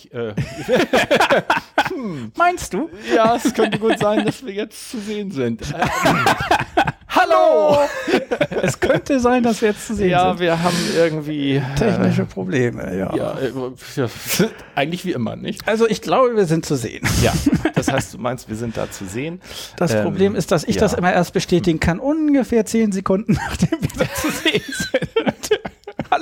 Ich, äh, Meinst du? ja, es könnte gut sein, dass wir jetzt zu sehen sind. Äh, Hallo! es könnte sein, dass wir jetzt zu sehen ja, sind. wir haben irgendwie Technische Probleme, ja. Äh, ja, äh, ja, eigentlich wie immer, nicht? Also ich glaube, wir sind zu sehen. Ja, das heißt, du meinst, wir sind da zu sehen. Das Ähm, Problem ist, dass ich ja. das immer erst bestätigen kann, ungefähr zehn Sekunden nachdem wir da zu sehen sind.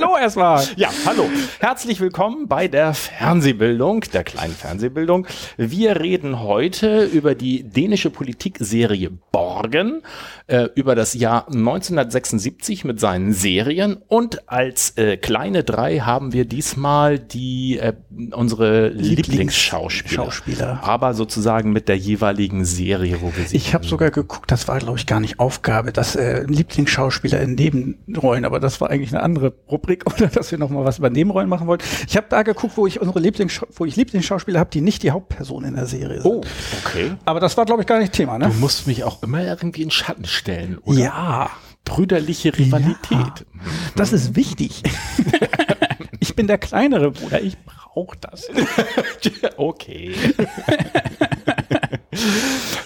Hallo erstmal. Ja, hallo. Herzlich willkommen bei der Fernsehbildung, der kleinen Fernsehbildung. Wir reden heute über die dänische Politikserie Borgen, äh, über das Jahr 1976 mit seinen Serien und als äh, kleine drei haben wir diesmal die äh, unsere Lieblingsschauspieler, Schauspieler. aber sozusagen mit der jeweiligen Serie, wo wir sie Ich habe sogar geguckt, das war, glaube ich, gar nicht Aufgabe, dass äh, Lieblingsschauspieler in Nebenrollen, aber das war eigentlich eine andere Rubrik, oder dass wir noch mal was über Nebenrollen machen wollten. Ich habe da geguckt, wo ich unsere Lieblings wo ich Lieblingsschauspieler habe, die nicht die Hauptperson in der Serie sind. Oh, okay. Aber das war, glaube ich, gar nicht Thema, ne? Du musst mich auch immer irgendwie in Schatten stellen, oder? Ja, Brüderliche Rivalität. das ist wichtig. ich bin der kleinere Bruder, ich brauche das. okay.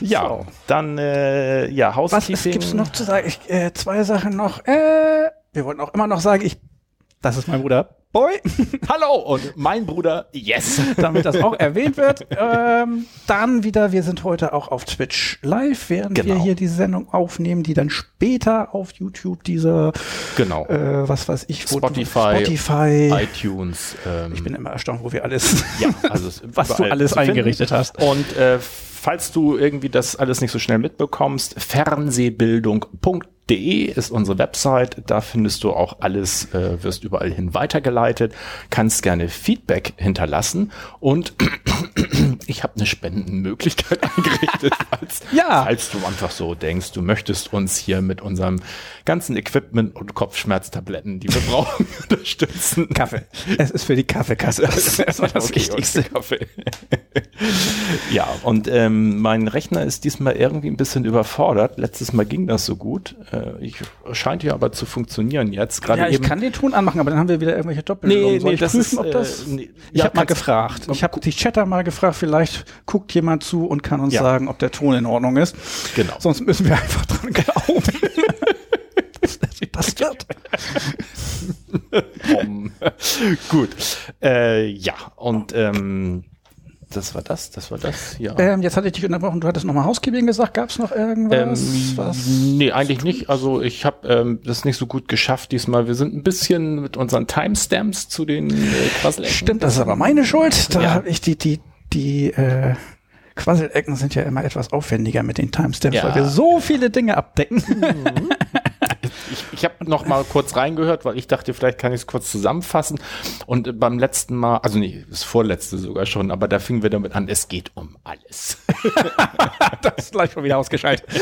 ja, So. dann äh, ja, Was Housekeeping. gibt's noch zu sagen? Ich, äh, zwei Sachen noch. Äh, wir wollten auch immer noch sagen, ich, das ist mein Bruder Boy, Hallo und mein Bruder Yes. damit das auch erwähnt wird. Ähm, dann wieder, wir sind heute auch auf Twitch live, während wir Genau. hier diese Sendung aufnehmen, die dann später auf YouTube diese, Genau. äh, was weiß ich, Spotify, Spotify. iTunes. Ähm, Ich bin immer erstaunt, wo wir alles, ja, also was du alles eingerichtet hast. Und äh, falls du irgendwie das alles nicht so schnell mitbekommst, fernsehbildung.de ist unsere Website. Da findest du auch alles, äh, wirst überall hin weitergeleitet, kannst gerne Feedback hinterlassen und ich habe eine Spendenmöglichkeit eingerichtet, falls, Ja. falls du einfach so denkst, du möchtest uns hier mit unserem ganzen Equipment und Kopfschmerztabletten, die wir brauchen, unterstützen. Kaffee. Es ist für die Kaffeekasse. Das ist erstmal das Okay, Wichtigste. Kaffee. ja, und ähm, mein Rechner ist diesmal irgendwie ein bisschen überfordert. Letztes Mal ging das so gut. Äh, ich scheint ja aber zu funktionieren jetzt. Gerade Ja, ich eben. kann den Ton anmachen, aber dann haben wir wieder irgendwelche Doppelungen. Nee, Soll nee, ich das prüfen, ist, ob das... äh, nee, ich ja, habe mal gefragt. Ich habe die Chatter mal gefragt, vielleicht guckt jemand zu und kann uns Ja. sagen, ob der Ton in Ordnung ist. Genau. Sonst müssen wir einfach dran glauben. dass das wird. Um, gut. Äh, ja, und ähm, das war das, das war das, ja. Ähm, jetzt hatte ich dich unterbrochen, du hattest nochmal Housekeeping gesagt. Gab es noch irgendwas? Ähm, was? nee, eigentlich nicht. Also ich habe ähm, das nicht so gut geschafft diesmal. Wir sind ein bisschen mit unseren Timestamps zu den äh, Quasselecken. Stimmt, das ist aber meine Schuld. Da Ja. habe ich die, die, die äh, Quasselecken sind ja immer etwas aufwendiger mit den Timestamps, Ja. weil wir so viele Dinge abdecken. Ich, ich habe noch mal kurz reingehört, weil ich dachte, vielleicht kann ich es kurz zusammenfassen. Und beim letzten Mal, also nee, das vorletzte sogar schon, aber da fingen wir damit an, es geht um alles. das ist gleich schon wieder ausgeschaltet.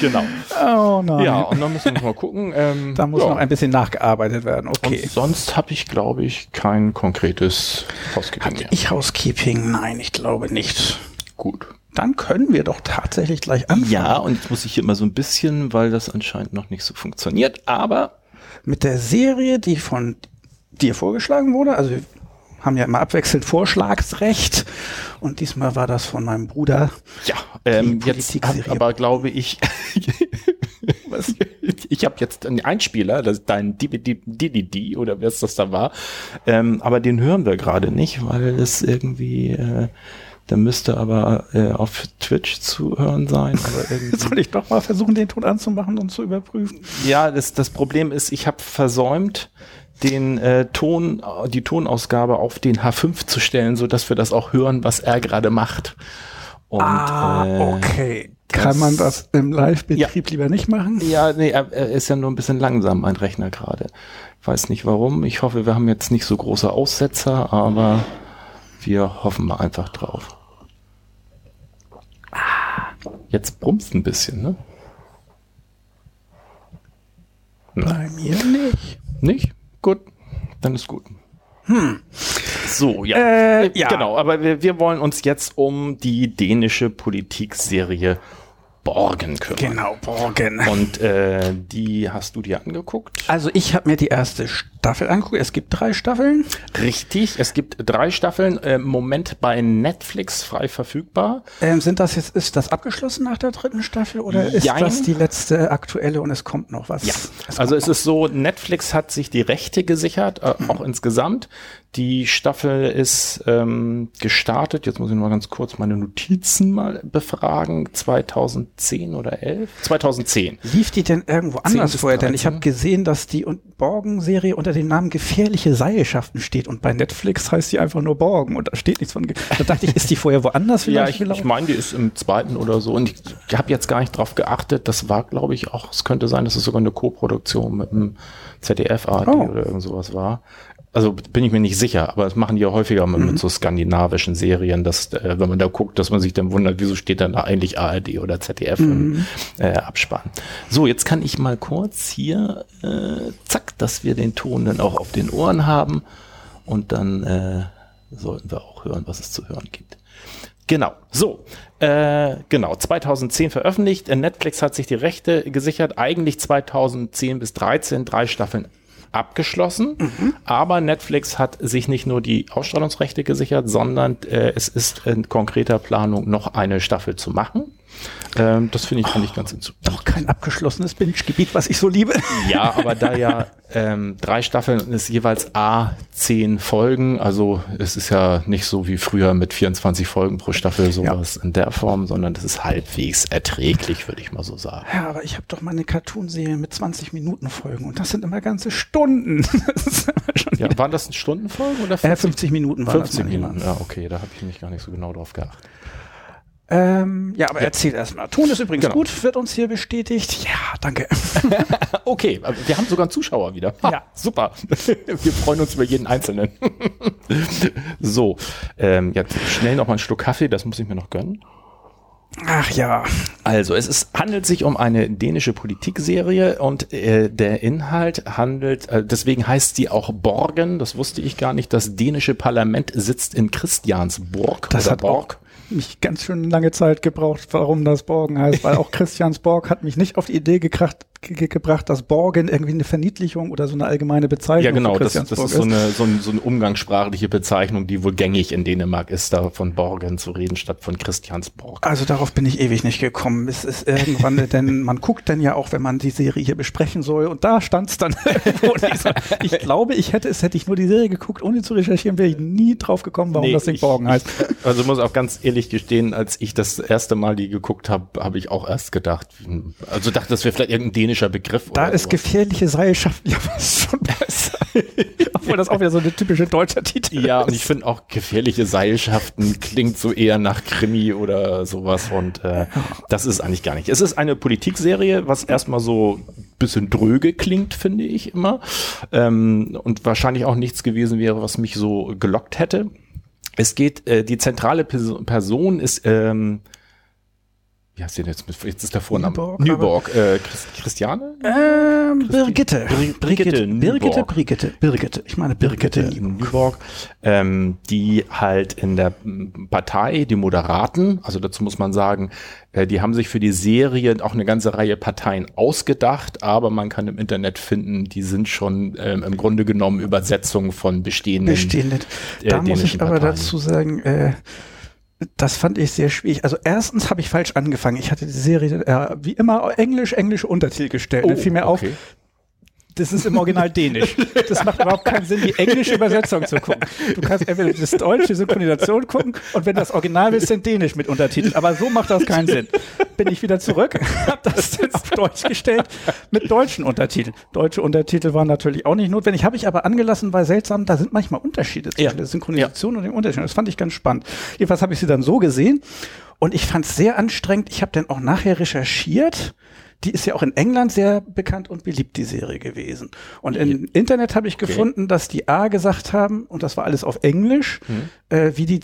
genau. Oh nein. Ja, und dann müssen wir noch mal gucken. Ähm, Da muss ja. noch ein bisschen nachgearbeitet werden. Okay. Und sonst habe ich, glaube ich, kein konkretes Housekeeping mehr. Ich Housekeeping? Nein, ich glaube nicht. Gut. Dann können wir doch tatsächlich gleich anfangen. Ja, und jetzt muss ich hier immer so ein bisschen, weil das anscheinend noch nicht so funktioniert, aber Mit der Serie, die von dir vorgeschlagen wurde. Also wir haben ja immer abwechselnd Vorschlagsrecht. Und diesmal war das von meinem Bruder. ja, ähm, jetzt aber glaube ich, was, ich habe jetzt einen Einspieler, das ist dein DDD oder wer es das da war, ähm, aber den hören wir gerade nicht, weil es irgendwie, äh, der müsste aber äh, auf Twitch zu hören sein, Soll ich doch mal versuchen, den Ton anzumachen und zu überprüfen? Ja, das, das Problem ist, ich habe versäumt, den äh, Ton, die Tonausgabe auf den H5 zu stellen, so dass wir das auch hören, was er gerade macht. Und Ah, äh, okay. Kann man das im Live-Betrieb lieber nicht machen? Ja, nee, er, er ist ja nur ein bisschen langsam, mein Rechner gerade. Weiß nicht warum. Ich hoffe, wir haben jetzt nicht so große Aussetzer, aber wir hoffen mal einfach drauf. Jetzt brummst ein bisschen, ne? Bei mir nicht. Nicht? Gut, dann ist gut. So, ja. Äh, ja. Genau, aber wir, wir wollen uns jetzt um die dänische Politikserie Borgen kümmern. Genau, Borgen. Und äh, die hast du dir angeguckt? Also ich habe mir die erste Staffel angeguckt. Es gibt drei Staffeln. Richtig, es gibt drei Staffeln, äh, im Moment bei Netflix frei verfügbar. Ähm, sind das jetzt, ist das abgeschlossen nach der dritten Staffel oder ist Jein. das die letzte aktuelle und es kommt noch was? Ja, Es also es ist so, Netflix hat sich die Rechte gesichert, äh, auch insgesamt. Die Staffel ist ähm, gestartet, jetzt muss ich mal ganz kurz meine Notizen mal befragen, 2010 oder 11? 2010. Lief die denn irgendwo anders vorher? Denn ich 13. habe gesehen, dass die Borgen-Serie unter dem Namen Gefährliche Seilschaften steht und bei Netflix heißt die einfach nur Borgen und da steht nichts von. Da dachte ich, ist die vorher woanders Ja, ich, ich meine, die ist im zweiten oder so. Und ich habe jetzt gar nicht drauf geachtet. Das war, glaube ich, auch, es könnte sein, dass es sogar eine Co-Produktion mit dem ZDF ARD Oh. oder irgend sowas war. Also bin ich mir nicht sicher, aber das machen die ja häufiger mit, Mhm. mit so skandinavischen Serien, dass, äh, wenn man da guckt, dass man sich dann wundert, wieso steht dann da eigentlich ARD oder ZDF Mhm. im äh, Abspann. So, jetzt kann ich mal kurz hier, äh, zack, dass wir den Ton dann auch auf den Ohren haben und dann äh, sollten wir auch hören, was es zu hören gibt. Genau, so, äh, genau, 2010 veröffentlicht. Äh, Netflix hat sich die Rechte gesichert, eigentlich 2010 bis 13, drei Staffeln abgeschlossen. Aber Netflix hat sich nicht nur die Ausstrahlungsrechte gesichert, sondern äh, es ist in konkreter Planung noch eine Staffel zu machen. Ähm, das finde ich eigentlich ganz ins- Doch kein abgeschlossenes Binge-Gebiet, was ich so liebe. ja, aber da ja ähm, drei Staffeln und es jeweils A zehn Folgen, also es ist ja nicht so wie früher mit 24 Folgen pro Staffel sowas in der Form, sondern das ist halbwegs erträglich, würde ich mal so sagen. Ja, aber ich habe doch mal eine Cartoonserie mit 20 Minuten Folgen und das sind immer ganze Stunden. Ist Ja, waren das Stundenfolgen oder äh, 50 Minuten waren 50 das manchmal. Minuten? Ja, okay, da habe ich mich gar nicht so genau drauf geachtet. Ähm, ja, aber erzähl erstmal. Ton ist übrigens Genau. gut, wird uns hier bestätigt. Ja, danke. Okay, wir haben sogar einen Zuschauer wieder. Ha, Ja. super. Wir freuen uns über jeden Einzelnen. so, ähm, jetzt schnell noch mal einen Schluck Kaffee, das muss ich mir noch gönnen. Ach ja. Also, es ist, handelt sich um eine dänische Politikserie und äh, der Inhalt handelt, äh, deswegen heißt sie auch Borgen, das wusste ich gar nicht. Das dänische Parlament sitzt in Christiansborg. Das hat auch mich ganz schön lange Zeit gebraucht, warum das Borgen heißt, weil auch Christiansborg hat mich nicht auf die Idee gekracht, ge gebracht, dass Borgen irgendwie eine Verniedlichung oder so eine allgemeine Bezeichnung Ja, genau, das, das ist so eine, so, ein, so eine umgangssprachliche Bezeichnung, die wohl gängig in Dänemark ist, da von Borgen zu reden, statt von Christiansborg. Also darauf bin ich ewig nicht gekommen. Es ist irgendwann, denn man guckt dann ja auch, wenn man die Serie hier besprechen soll, und da stand es dann. irgendwo ich glaube, ich hätte es, hätte ich nur die Serie geguckt, ohne zu recherchieren, wäre ich nie drauf gekommen, warum Nee, das Ding Borgen heißt. Also muss auch ganz ehrlich gestehen, als ich das erste Mal die geguckt habe, habe ich auch erst gedacht, hm, also dachte, das wäre vielleicht irgendein dänischer Begriff. Da ist sowas. gefährliche Seilschaften ja was schon besser. Obwohl das auch wieder so eine typische deutscher Titel Ja, und ist. ich finde auch gefährliche Seilschaften klingt so eher nach Krimi oder sowas und äh, das ist eigentlich gar nicht. Es ist eine Politikserie, was erstmal so ein bisschen dröge klingt, finde ich immer. Ähm, und wahrscheinlich auch nichts gewesen wäre, was mich so gelockt hätte. Es geht, äh, die zentrale Pers- Person ist, ähm, wie heißt sie denn jetzt? Jetzt ist der Vorname. Nyborg, Nyborg. Äh, Christ, Christiane? Ähm, Birgitte. Birgitte. Birgitte, Brigitte, Birgitte. Ich meine Birgitte. Nyborg, ähm, die halt in der Partei, die Moderaten, also dazu muss man sagen, äh, die haben sich für die Serie auch eine ganze Reihe Parteien ausgedacht, aber man kann im Internet finden, die sind schon ähm, im Grunde genommen Übersetzungen von bestehenden. bestehende. äh, Da muss ich aber Parteien. dazu sagen, äh, das fand ich sehr schwierig. Also erstens habe ich falsch angefangen. Ich hatte die Serie äh, wie immer Englisch, englische Untertitel gestellt. Dann fiel mir auf, Oh, okay. Das ist im Original Dänisch. Das macht überhaupt keinen Sinn, die englische Übersetzung zu gucken. Du kannst entweder das deutsche Synchronisation gucken und wenn das Original willst, dann Dänisch mit Untertiteln. Aber so macht das keinen Sinn. Bin ich wieder zurück, habe das dann auf Deutsch gestellt mit deutschen Untertiteln. Deutsche Untertitel waren natürlich auch nicht notwendig. Habe ich aber angelassen, weil seltsam, da sind manchmal Unterschiede zwischen Ja. der Synchronisation und dem Unterschied. Das fand ich ganz spannend. Jedenfalls habe ich sie dann so gesehen und ich fand es sehr anstrengend. Ich habe dann auch nachher recherchiert. Die ist ja auch in England sehr bekannt und beliebt, die Serie gewesen. Und im Internet habe ich gefunden, dass die A gesagt haben, und das war alles auf Englisch, äh, wie die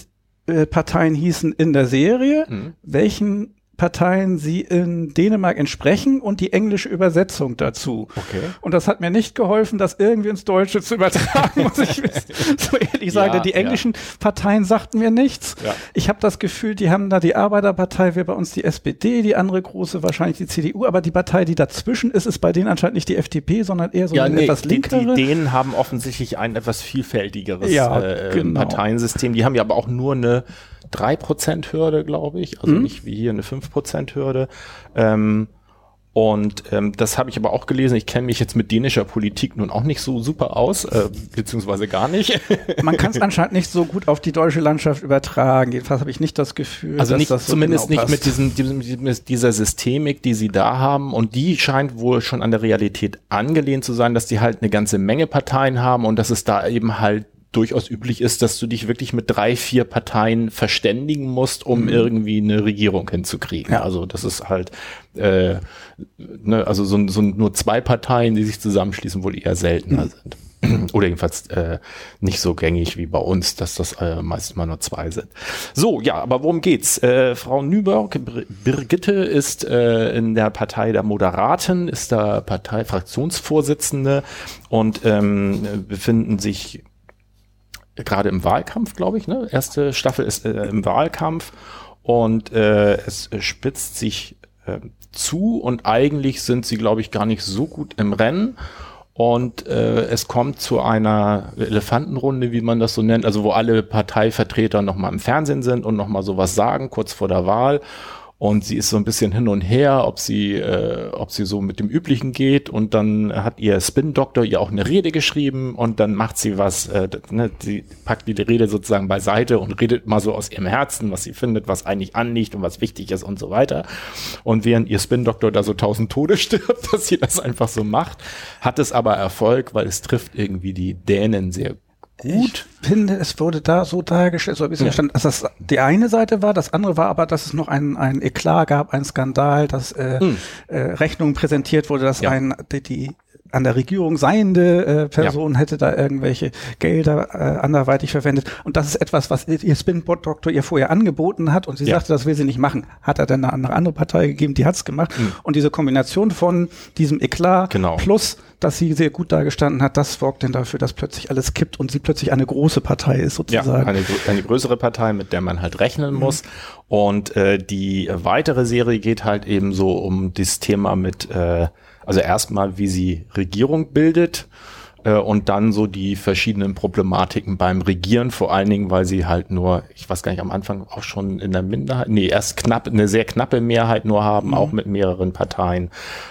äh, Parteien hießen in der Serie, welchen Parteien sie in Dänemark entsprechen und die englische Übersetzung dazu. Okay. Und das hat mir nicht geholfen, das irgendwie ins Deutsche zu übertragen, muss ich so ehrlich sagen. Ja, die englischen Parteien sagten mir nichts. Ja. Ich habe das Gefühl, die haben da die Arbeiterpartei, wäre bei uns die SPD, die andere große wahrscheinlich die CDU, aber die Partei, die dazwischen ist, ist bei denen anscheinend nicht die FDP, sondern eher so Ja, eine nee, etwas die, die linkere. Dänen haben offensichtlich ein etwas vielfältigeres Ja, äh, genau. Parteiensystem. Die haben ja aber auch nur eine 3%-Hürde, glaube ich. Mhm. Also nicht wie hier eine 5%-Hürde. Ähm, und ähm, das habe ich aber auch gelesen. Ich kenne mich jetzt mit dänischer Politik nun auch nicht so super aus, äh, beziehungsweise gar nicht. Man kann es anscheinend nicht so gut auf die deutsche Landschaft übertragen. Jedenfalls habe ich nicht das Gefühl, Also dass nicht, das so zumindest genau nicht mit diesem, diesem, diesem, dieser Systemik, die sie da haben. Und die scheint wohl schon an der Realität angelehnt zu sein, dass die halt eine ganze Menge Parteien haben und dass es da eben halt durchaus üblich ist, dass du dich wirklich mit drei, vier Parteien verständigen musst, um irgendwie eine Regierung hinzukriegen. Ja. Also das ist halt, äh, ne, also so, so nur zwei Parteien, die sich zusammenschließen, wohl eher seltener sind. Oder jedenfalls äh, nicht so gängig wie bei uns, dass das äh, meist mal nur zwei sind. So, ja, aber worum geht's? Äh, Frau Nüberg, Bir- Birgitte ist äh, in der Partei der Moderaten, ist da Parteifraktionsvorsitzende und ähm, befinden sich gerade im Wahlkampf, glaube ich. Ne? Erste Staffel ist äh, im Wahlkampf und äh, es äh, spitzt sich äh, zu und eigentlich sind sie, glaube ich, gar nicht so gut im Rennen. Und äh, es kommt zu einer Elefantenrunde, wie man das so nennt, also wo alle Parteivertreter nochmal im Fernsehen sind und nochmal sowas sagen, kurz vor der Wahl. Und sie ist so ein bisschen hin und her, ob sie, äh, ob sie so mit dem Üblichen geht. Und dann hat ihr Spin-Doktor ihr auch eine Rede geschrieben und dann macht sie was, äh, ne, sie packt die Rede sozusagen beiseite und redet mal so aus ihrem Herzen, was sie findet, was eigentlich anliegt und was wichtig ist und so weiter. Und während ihr Spin-Doktor da so tausend Tode stirbt, dass sie das einfach so macht, hat es aber Erfolg, weil es trifft irgendwie die Dänen sehr gut. Ich finde, es wurde da so dargestellt, so ein bisschen Ja. stand, dass das die eine Seite war, das andere war aber, dass es noch ein, ein Eklat gab, ein Skandal, dass äh, äh, Rechnungen präsentiert wurde, dass Hm. Ja. ein die, die an der Regierung seiende äh, Person hätte da irgendwelche Gelder äh, anderweitig verwendet. Und das ist etwas, was ihr Spin-Doktor ihr vorher angeboten hat und sie Ja. sagte, das will sie nicht machen. Hat er dann eine andere- Partei gegeben, die hat's gemacht. Und diese Kombination von diesem Eklat. Genau. plus, dass sie sehr gut dargestanden hat, das sorgt denn dafür, dass plötzlich alles kippt und sie plötzlich eine große Partei ist Ja, sozusagen. eine, grö- eine größere Partei, mit der man halt rechnen muss. Und äh, die weitere Serie geht halt eben so um das Thema mit, äh, also erstmal, wie sie Regierung bildet äh, und dann so die verschiedenen Problematiken beim Regieren, vor allen Dingen, weil sie halt nur, ich weiß gar nicht, am Anfang auch schon in der Minderheit, nee, erst knapp, eine sehr knappe Mehrheit nur haben, auch mit mehreren Parteien,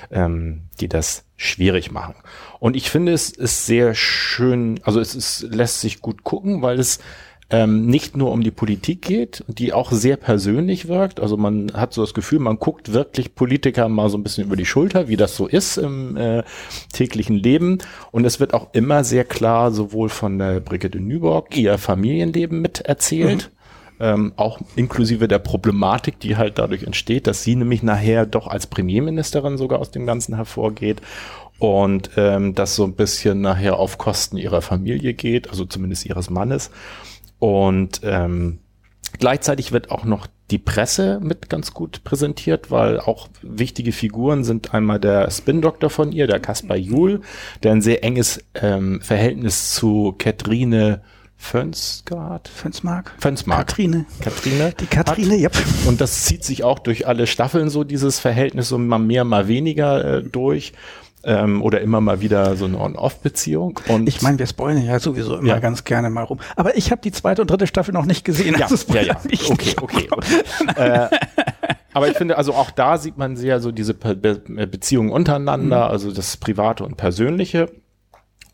ähm, die das schwierig machen. Und ich finde, es ist sehr schön, also es ist, lässt sich gut gucken, weil es ähm, nicht nur um die Politik geht, die auch sehr persönlich wirkt. Also man hat so das Gefühl, man guckt wirklich Politiker mal so ein bisschen über die Schulter, wie das so ist im äh, täglichen Leben. Und es wird auch immer sehr klar, sowohl von der Brigitte Nyborg, ihr Familienleben mit erzählt. Ähm, auch inklusive der Problematik, die halt dadurch entsteht, dass sie nämlich nachher doch als Premierministerin sogar aus dem Ganzen hervorgeht und ähm, das so ein bisschen nachher auf Kosten ihrer Familie geht, also zumindest ihres Mannes. Und ähm, gleichzeitig wird auch noch die Presse mit ganz gut präsentiert, weil auch wichtige Figuren sind einmal der Spin-Doktor von ihr, der Kaspar Juhl, der ein sehr enges ähm, Verhältnis zu Katrine Fönsgard, Fünfmark? Fönsmark. Katrine. Katrine. Die Katrine, ja. Und das zieht sich auch durch alle Staffeln so, dieses Verhältnis, so mal mehr, mal weniger äh, durch. Ähm, oder immer mal wieder so eine On-Off-Beziehung. Und Ich meine, wir spoilern ja sowieso immer Ja. ganz gerne mal rum. Aber ich habe die zweite und dritte Staffel noch nicht gesehen. ja, also ja, ja. Okay, okay. äh, Aber ich finde, also auch da sieht man sehr so diese Be Beziehungen untereinander, mhm. also das Private und Persönliche.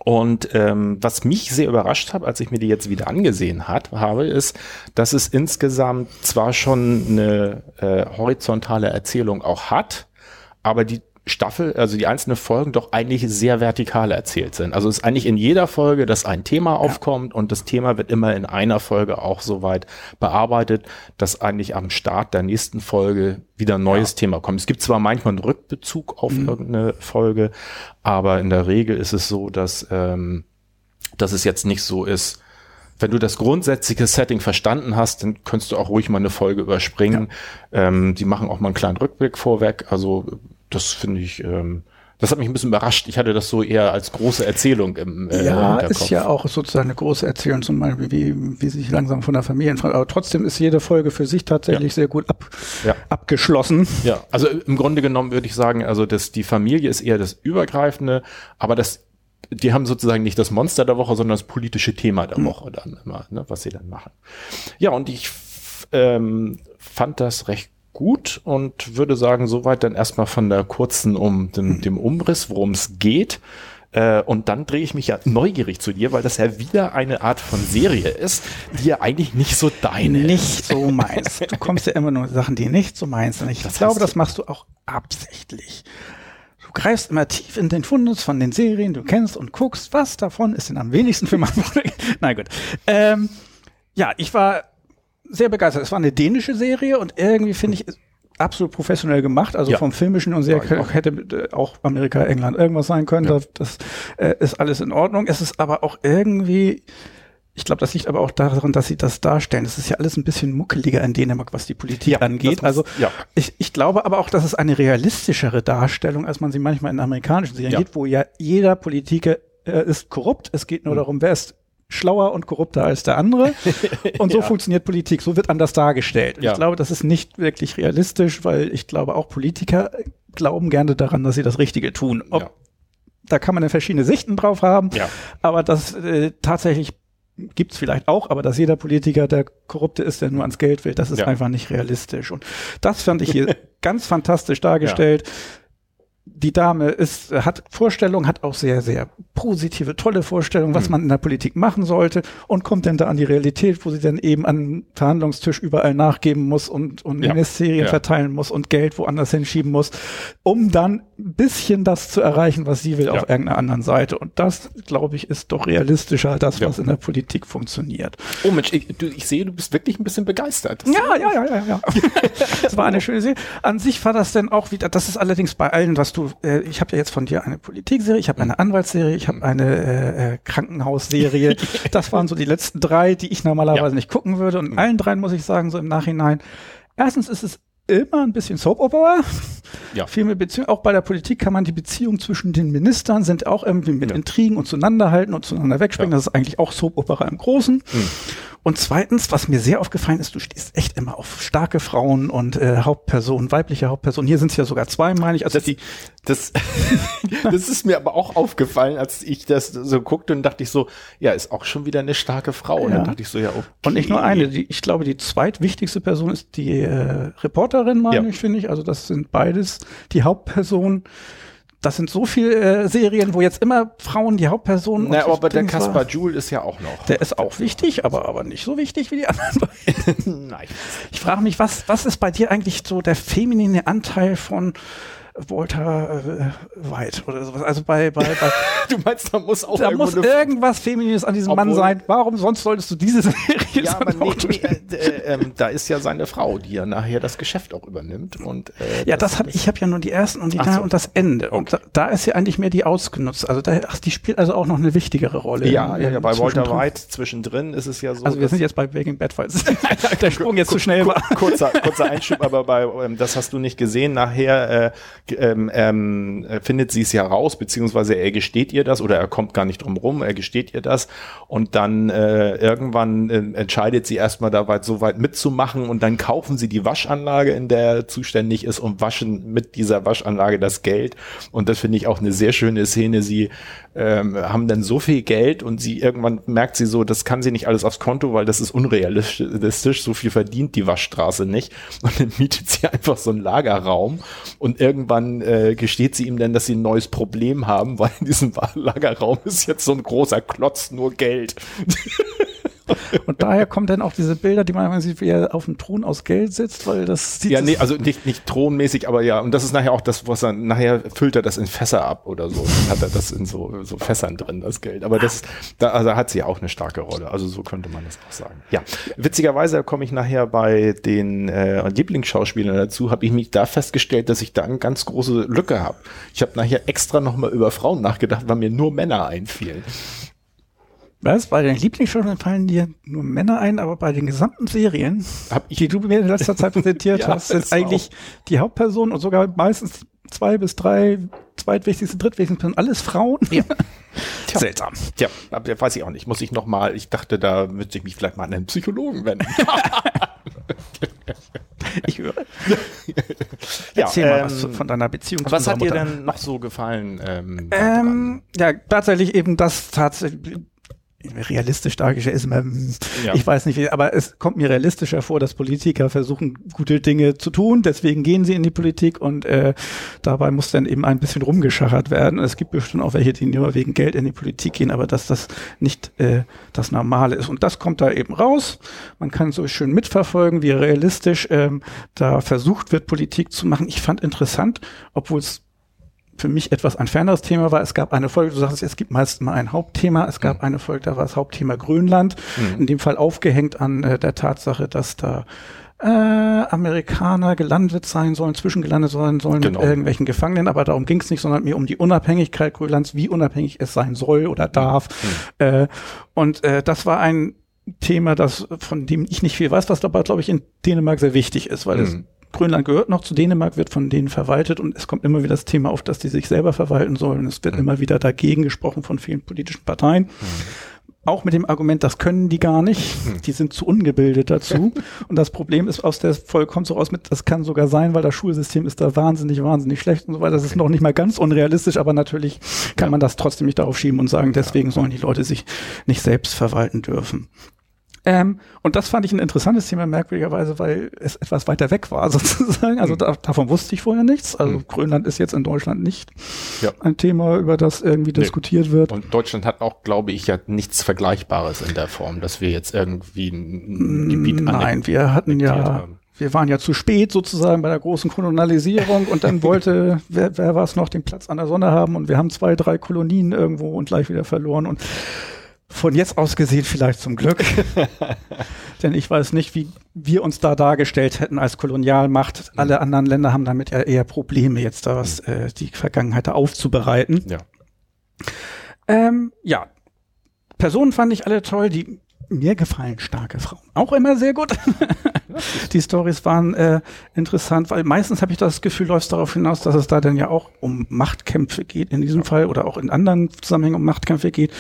Und ähm, was mich sehr überrascht hat, als ich mir die jetzt wieder angesehen hat, habe, ist, dass es insgesamt zwar schon eine äh, horizontale Erzählung auch hat, aber die Staffel, also die einzelnen Folgen doch eigentlich sehr vertikal erzählt sind. Also es ist eigentlich in jeder Folge, dass ein Thema aufkommt und das Thema wird immer in einer Folge auch so weit bearbeitet, dass eigentlich am Start der nächsten Folge wieder ein neues ja. Thema kommt. Es gibt zwar manchmal einen Rückbezug auf mhm. irgendeine Folge, aber in der Regel ist es so, dass, ähm, dass es jetzt nicht so ist, wenn du das grundsätzliche Setting verstanden hast, dann könntest du auch ruhig mal eine Folge überspringen. Ja. Ähm, die machen auch mal einen kleinen Rückblick vorweg. Also das finde ich, ähm, das hat mich ein bisschen überrascht. Ich hatte das so eher als große Erzählung im äh, Ja, ist ja auch sozusagen eine große Erzählung, zum Beispiel, wie, wie sich langsam von der Familie entfremdet. Aber trotzdem ist jede Folge für sich tatsächlich ja. sehr gut ab, ja. abgeschlossen. Ja, also im Grunde genommen würde ich sagen, also dass die Familie ist eher das Übergreifende, aber das die haben sozusagen nicht das Monster der Woche, sondern das politische Thema der mhm. Woche dann immer, ne, was sie dann machen. Ja, und ich ähm, fand das recht gut und würde sagen, soweit dann erstmal von der kurzen um dem, dem Umriss, worum es geht. Äh, und dann drehe ich mich ja neugierig zu dir, weil das ja wieder eine Art von Serie ist, die ja eigentlich nicht so deine Nicht ist. so meins. Du kommst ja immer nur Sachen, die nicht so meins sind. Ich das glaube, das machst du auch absichtlich. Du greifst immer tief in den Fundus von den Serien, du kennst und guckst, was davon ist denn am wenigsten für mein Nein, gut. Ähm, ja, ich war sehr begeistert. Es war eine dänische Serie und irgendwie finde ich absolut professionell gemacht, also ja. vom filmischen und sehr ja, hätte äh, auch Amerika, England irgendwas sein können. Ja. Das, das äh, ist alles in Ordnung. Es ist aber auch irgendwie ich glaube, das liegt aber auch daran, dass sie das darstellen. Es ist ja alles ein bisschen muckeliger in Dänemark, was die Politik ja, angeht. Muss, also ja. ich, ich glaube aber auch, dass es eine realistischere Darstellung, als man sie manchmal in amerikanischen Serien ja. geht, wo ja jeder Politiker äh, ist korrupt. Es geht nur mhm. darum, wer ist schlauer und korrupter als der andere. Und so ja. funktioniert Politik. So wird anders dargestellt. Ja. Ich glaube, das ist nicht wirklich realistisch, weil ich glaube, auch Politiker glauben gerne daran, dass sie das Richtige tun. Ob, ja. Da kann man dann verschiedene Sichten drauf haben. Ja. Aber das äh, tatsächlich gibt's vielleicht auch, aber dass jeder Politiker der Korrupte ist, der nur ans Geld will, das ist ja. einfach nicht realistisch. Und das fand ich hier ganz fantastisch dargestellt. Die Dame ist, hat Vorstellungen, hat auch sehr, sehr positive, tolle Vorstellungen, was mhm. man in der Politik machen sollte und kommt dann da an die Realität, wo sie dann eben an Verhandlungstisch überall nachgeben muss und, und ja. Ministerien ja. verteilen muss und Geld woanders hinschieben muss, um dann ein bisschen das zu erreichen, was sie will ja. auf irgendeiner anderen Seite. Und das, glaube ich, ist doch realistischer, das, was in der Politik funktioniert. Oh Mensch, ich, du, ich sehe, du bist wirklich ein bisschen begeistert. ja, ja, ja, ja, ja. das war eine schöne Serie. An sich war das dann auch wieder, das ist allerdings bei allen, was du, äh, ich habe ja jetzt von dir eine Politikserie, ich habe eine Anwaltsserie, ich habe eine äh, äh, Krankenhausserie. das waren so die letzten drei, die ich normalerweise ja. nicht gucken würde. Und in allen dreien muss ich sagen, so im Nachhinein, erstens ist es immer ein bisschen Soap Opera. Ja. Viel mit Beziehung. Auch bei der Politik kann man die Beziehung zwischen den Ministern sind auch irgendwie mit ja. Intrigen und zueinander halten und zueinander wegspringen. Ja. Das ist eigentlich auch Soap Opera im Großen. Mhm. Und zweitens, was mir sehr aufgefallen ist, du stehst echt immer auf starke Frauen und äh, Hauptpersonen, weibliche Hauptpersonen. Hier sind es ja sogar zwei, meine ich. Also das, die, das, das ist mir aber auch aufgefallen, als ich das so guckte und dachte ich so, ja, ist auch schon wieder eine starke Frau. Ja. Und dann dachte ich so, ja, okay. Und nicht nur eine. Die, ich glaube, die zweitwichtigste Person ist die äh, Reporterin, meine ja. ich, finde ich. Also das sind beides die Hauptpersonen das sind so viele äh, Serien, wo jetzt immer Frauen die Hauptpersonen. Na, aber der Caspar Joule ist ja auch noch. Der ist auch wichtig, aber aber nicht so wichtig wie die anderen. Nein. Ich frage mich, was was ist bei dir eigentlich so der feminine Anteil von Walter äh, White oder sowas. Also bei, bei, bei Du meinst, da muss auch da muss irgendwas Feminines an diesem Obwohl, Mann sein. Warum sonst solltest du diese Serie Ja, aber nee, nee, äh, äh, äh, da ist ja seine Frau, die ja nachher das Geschäft auch übernimmt. Und, äh, ja, das, das habe ich habe ja nur die ersten und die da so. und das Ende. Okay. Und da, da, ist ja eigentlich mehr die ausgenutzt. Also da, ach, die spielt also auch noch eine wichtigere Rolle. Ja, ja, ja bei Walter White zwischendrin ist es ja so. Also wir sind jetzt bei Breaking Bad, falls der Sprung jetzt zu schnell war. Kurzer, kurzer Einschub, aber bei ähm, das hast du nicht gesehen. Nachher äh, ähm, ähm, findet sie es ja raus, beziehungsweise er gesteht ihr das oder er kommt gar nicht drum rum, er gesteht ihr das und dann äh, irgendwann äh, entscheidet sie erstmal da weit so weit mitzumachen und dann kaufen sie die Waschanlage, in der er zuständig ist und waschen mit dieser Waschanlage das Geld und das finde ich auch eine sehr schöne Szene. Sie ähm, haben dann so viel Geld und sie irgendwann merkt sie so, das kann sie nicht alles aufs Konto, weil das ist unrealistisch, so viel verdient die Waschstraße nicht und dann mietet sie einfach so einen Lagerraum und irgendwann äh, gesteht sie ihm dann, dass sie ein neues Problem haben, weil in diesem Lagerraum ist jetzt so ein großer Klotz nur Geld. Und daher kommen dann auch diese Bilder, die man sieht, wie er auf dem Thron aus Geld sitzt, weil das sieht. Ja, nee, also nicht, nicht thronmäßig, aber ja, und das ist nachher auch das, was er, nachher füllt er das in Fässer ab oder so. Dann hat er das in so, so Fässern drin, das Geld. Aber das, da, also hat sie auch eine starke Rolle. Also so könnte man das auch sagen. Ja. Witzigerweise komme ich nachher bei den äh, Lieblingsschauspielern dazu, habe ich mich da festgestellt, dass ich da eine ganz große Lücke habe. Ich habe nachher extra nochmal über Frauen nachgedacht, weil mir nur Männer einfielen. Was? Bei den Lieblingsschauspielern fallen dir nur Männer ein, aber bei den gesamten Serien, die du mir in letzter Zeit präsentiert ja, hast, sind eigentlich auch. die Hauptpersonen und sogar meistens zwei bis drei zweitwichtigste, drittwichtigste Personen, alles Frauen. Ja. Tja. Seltsam. Tja, weiß ich auch nicht. Muss ich noch mal, ich dachte, da müsste ich mich vielleicht mal an einen Psychologen wenden. ich höre. ja, Erzähl ähm, mal was von deiner Beziehung. Was hat dir denn noch so gefallen? Ähm, ähm, ja, tatsächlich eben das tatsächlich realistisch dargestellt ist. Immer, ja. Ich weiß nicht, aber es kommt mir realistischer vor, dass Politiker versuchen, gute Dinge zu tun. Deswegen gehen sie in die Politik und äh, dabei muss dann eben ein bisschen rumgeschachert werden. Es gibt bestimmt auch welche, die nur wegen Geld in die Politik gehen, aber dass das nicht äh, das Normale ist. Und das kommt da eben raus. Man kann so schön mitverfolgen, wie realistisch ähm, da versucht wird, Politik zu machen. Ich fand interessant, obwohl es für mich etwas ein ferneres Thema war. Es gab eine Folge, du sagst, es gibt meist mal ein Hauptthema. Es gab mhm. eine Folge, da war das Hauptthema Grönland. Mhm. In dem Fall aufgehängt an äh, der Tatsache, dass da äh, Amerikaner gelandet sein sollen, zwischengelandet sein sollen genau. mit irgendwelchen Gefangenen, aber darum ging es nicht, sondern mir um die Unabhängigkeit Grönlands, wie unabhängig es sein soll oder darf. Mhm. Äh, und äh, das war ein Thema, das von dem ich nicht viel weiß, was dabei, glaube ich, in Dänemark sehr wichtig ist, weil es mhm. Grönland gehört noch zu Dänemark, wird von denen verwaltet und es kommt immer wieder das Thema auf, dass die sich selber verwalten sollen. Es wird mhm. immer wieder dagegen gesprochen von vielen politischen Parteien. Mhm. Auch mit dem Argument, das können die gar nicht. Mhm. Die sind zu ungebildet dazu. und das Problem ist, aus der Folge kommt so raus mit, das kann sogar sein, weil das Schulsystem ist da wahnsinnig, wahnsinnig schlecht und so weiter. Das ist noch nicht mal ganz unrealistisch, aber natürlich kann ja. man das trotzdem nicht darauf schieben und sagen, deswegen sollen die Leute sich nicht selbst verwalten dürfen. Ähm, und das fand ich ein interessantes Thema, merkwürdigerweise, weil es etwas weiter weg war, sozusagen. Also mhm. da, davon wusste ich vorher nichts. Also mhm. Grönland ist jetzt in Deutschland nicht ja. ein Thema, über das irgendwie nee. diskutiert wird. Und Deutschland hat auch, glaube ich, ja nichts Vergleichbares in der Form, dass wir jetzt irgendwie ein Gebiet Nein, wir hatten ja haben wir waren ja zu spät sozusagen bei der großen Kolonialisierung und dann wollte, wer, wer war es noch, den Platz an der Sonne haben und wir haben zwei, drei Kolonien irgendwo und gleich wieder verloren und von jetzt aus gesehen vielleicht zum Glück. Denn ich weiß nicht, wie wir uns da dargestellt hätten als Kolonialmacht. Mhm. Alle anderen Länder haben damit ja eher Probleme, jetzt da was, mhm. äh, die Vergangenheit da aufzubereiten. Ja. Ähm, ja. Personen fand ich alle toll, die mir gefallen starke Frauen. Auch immer sehr gut. die Stories waren äh, interessant, weil meistens habe ich das Gefühl, läuft darauf hinaus, dass es da dann ja auch um Machtkämpfe geht in diesem Fall oder auch in anderen Zusammenhängen um Machtkämpfe geht.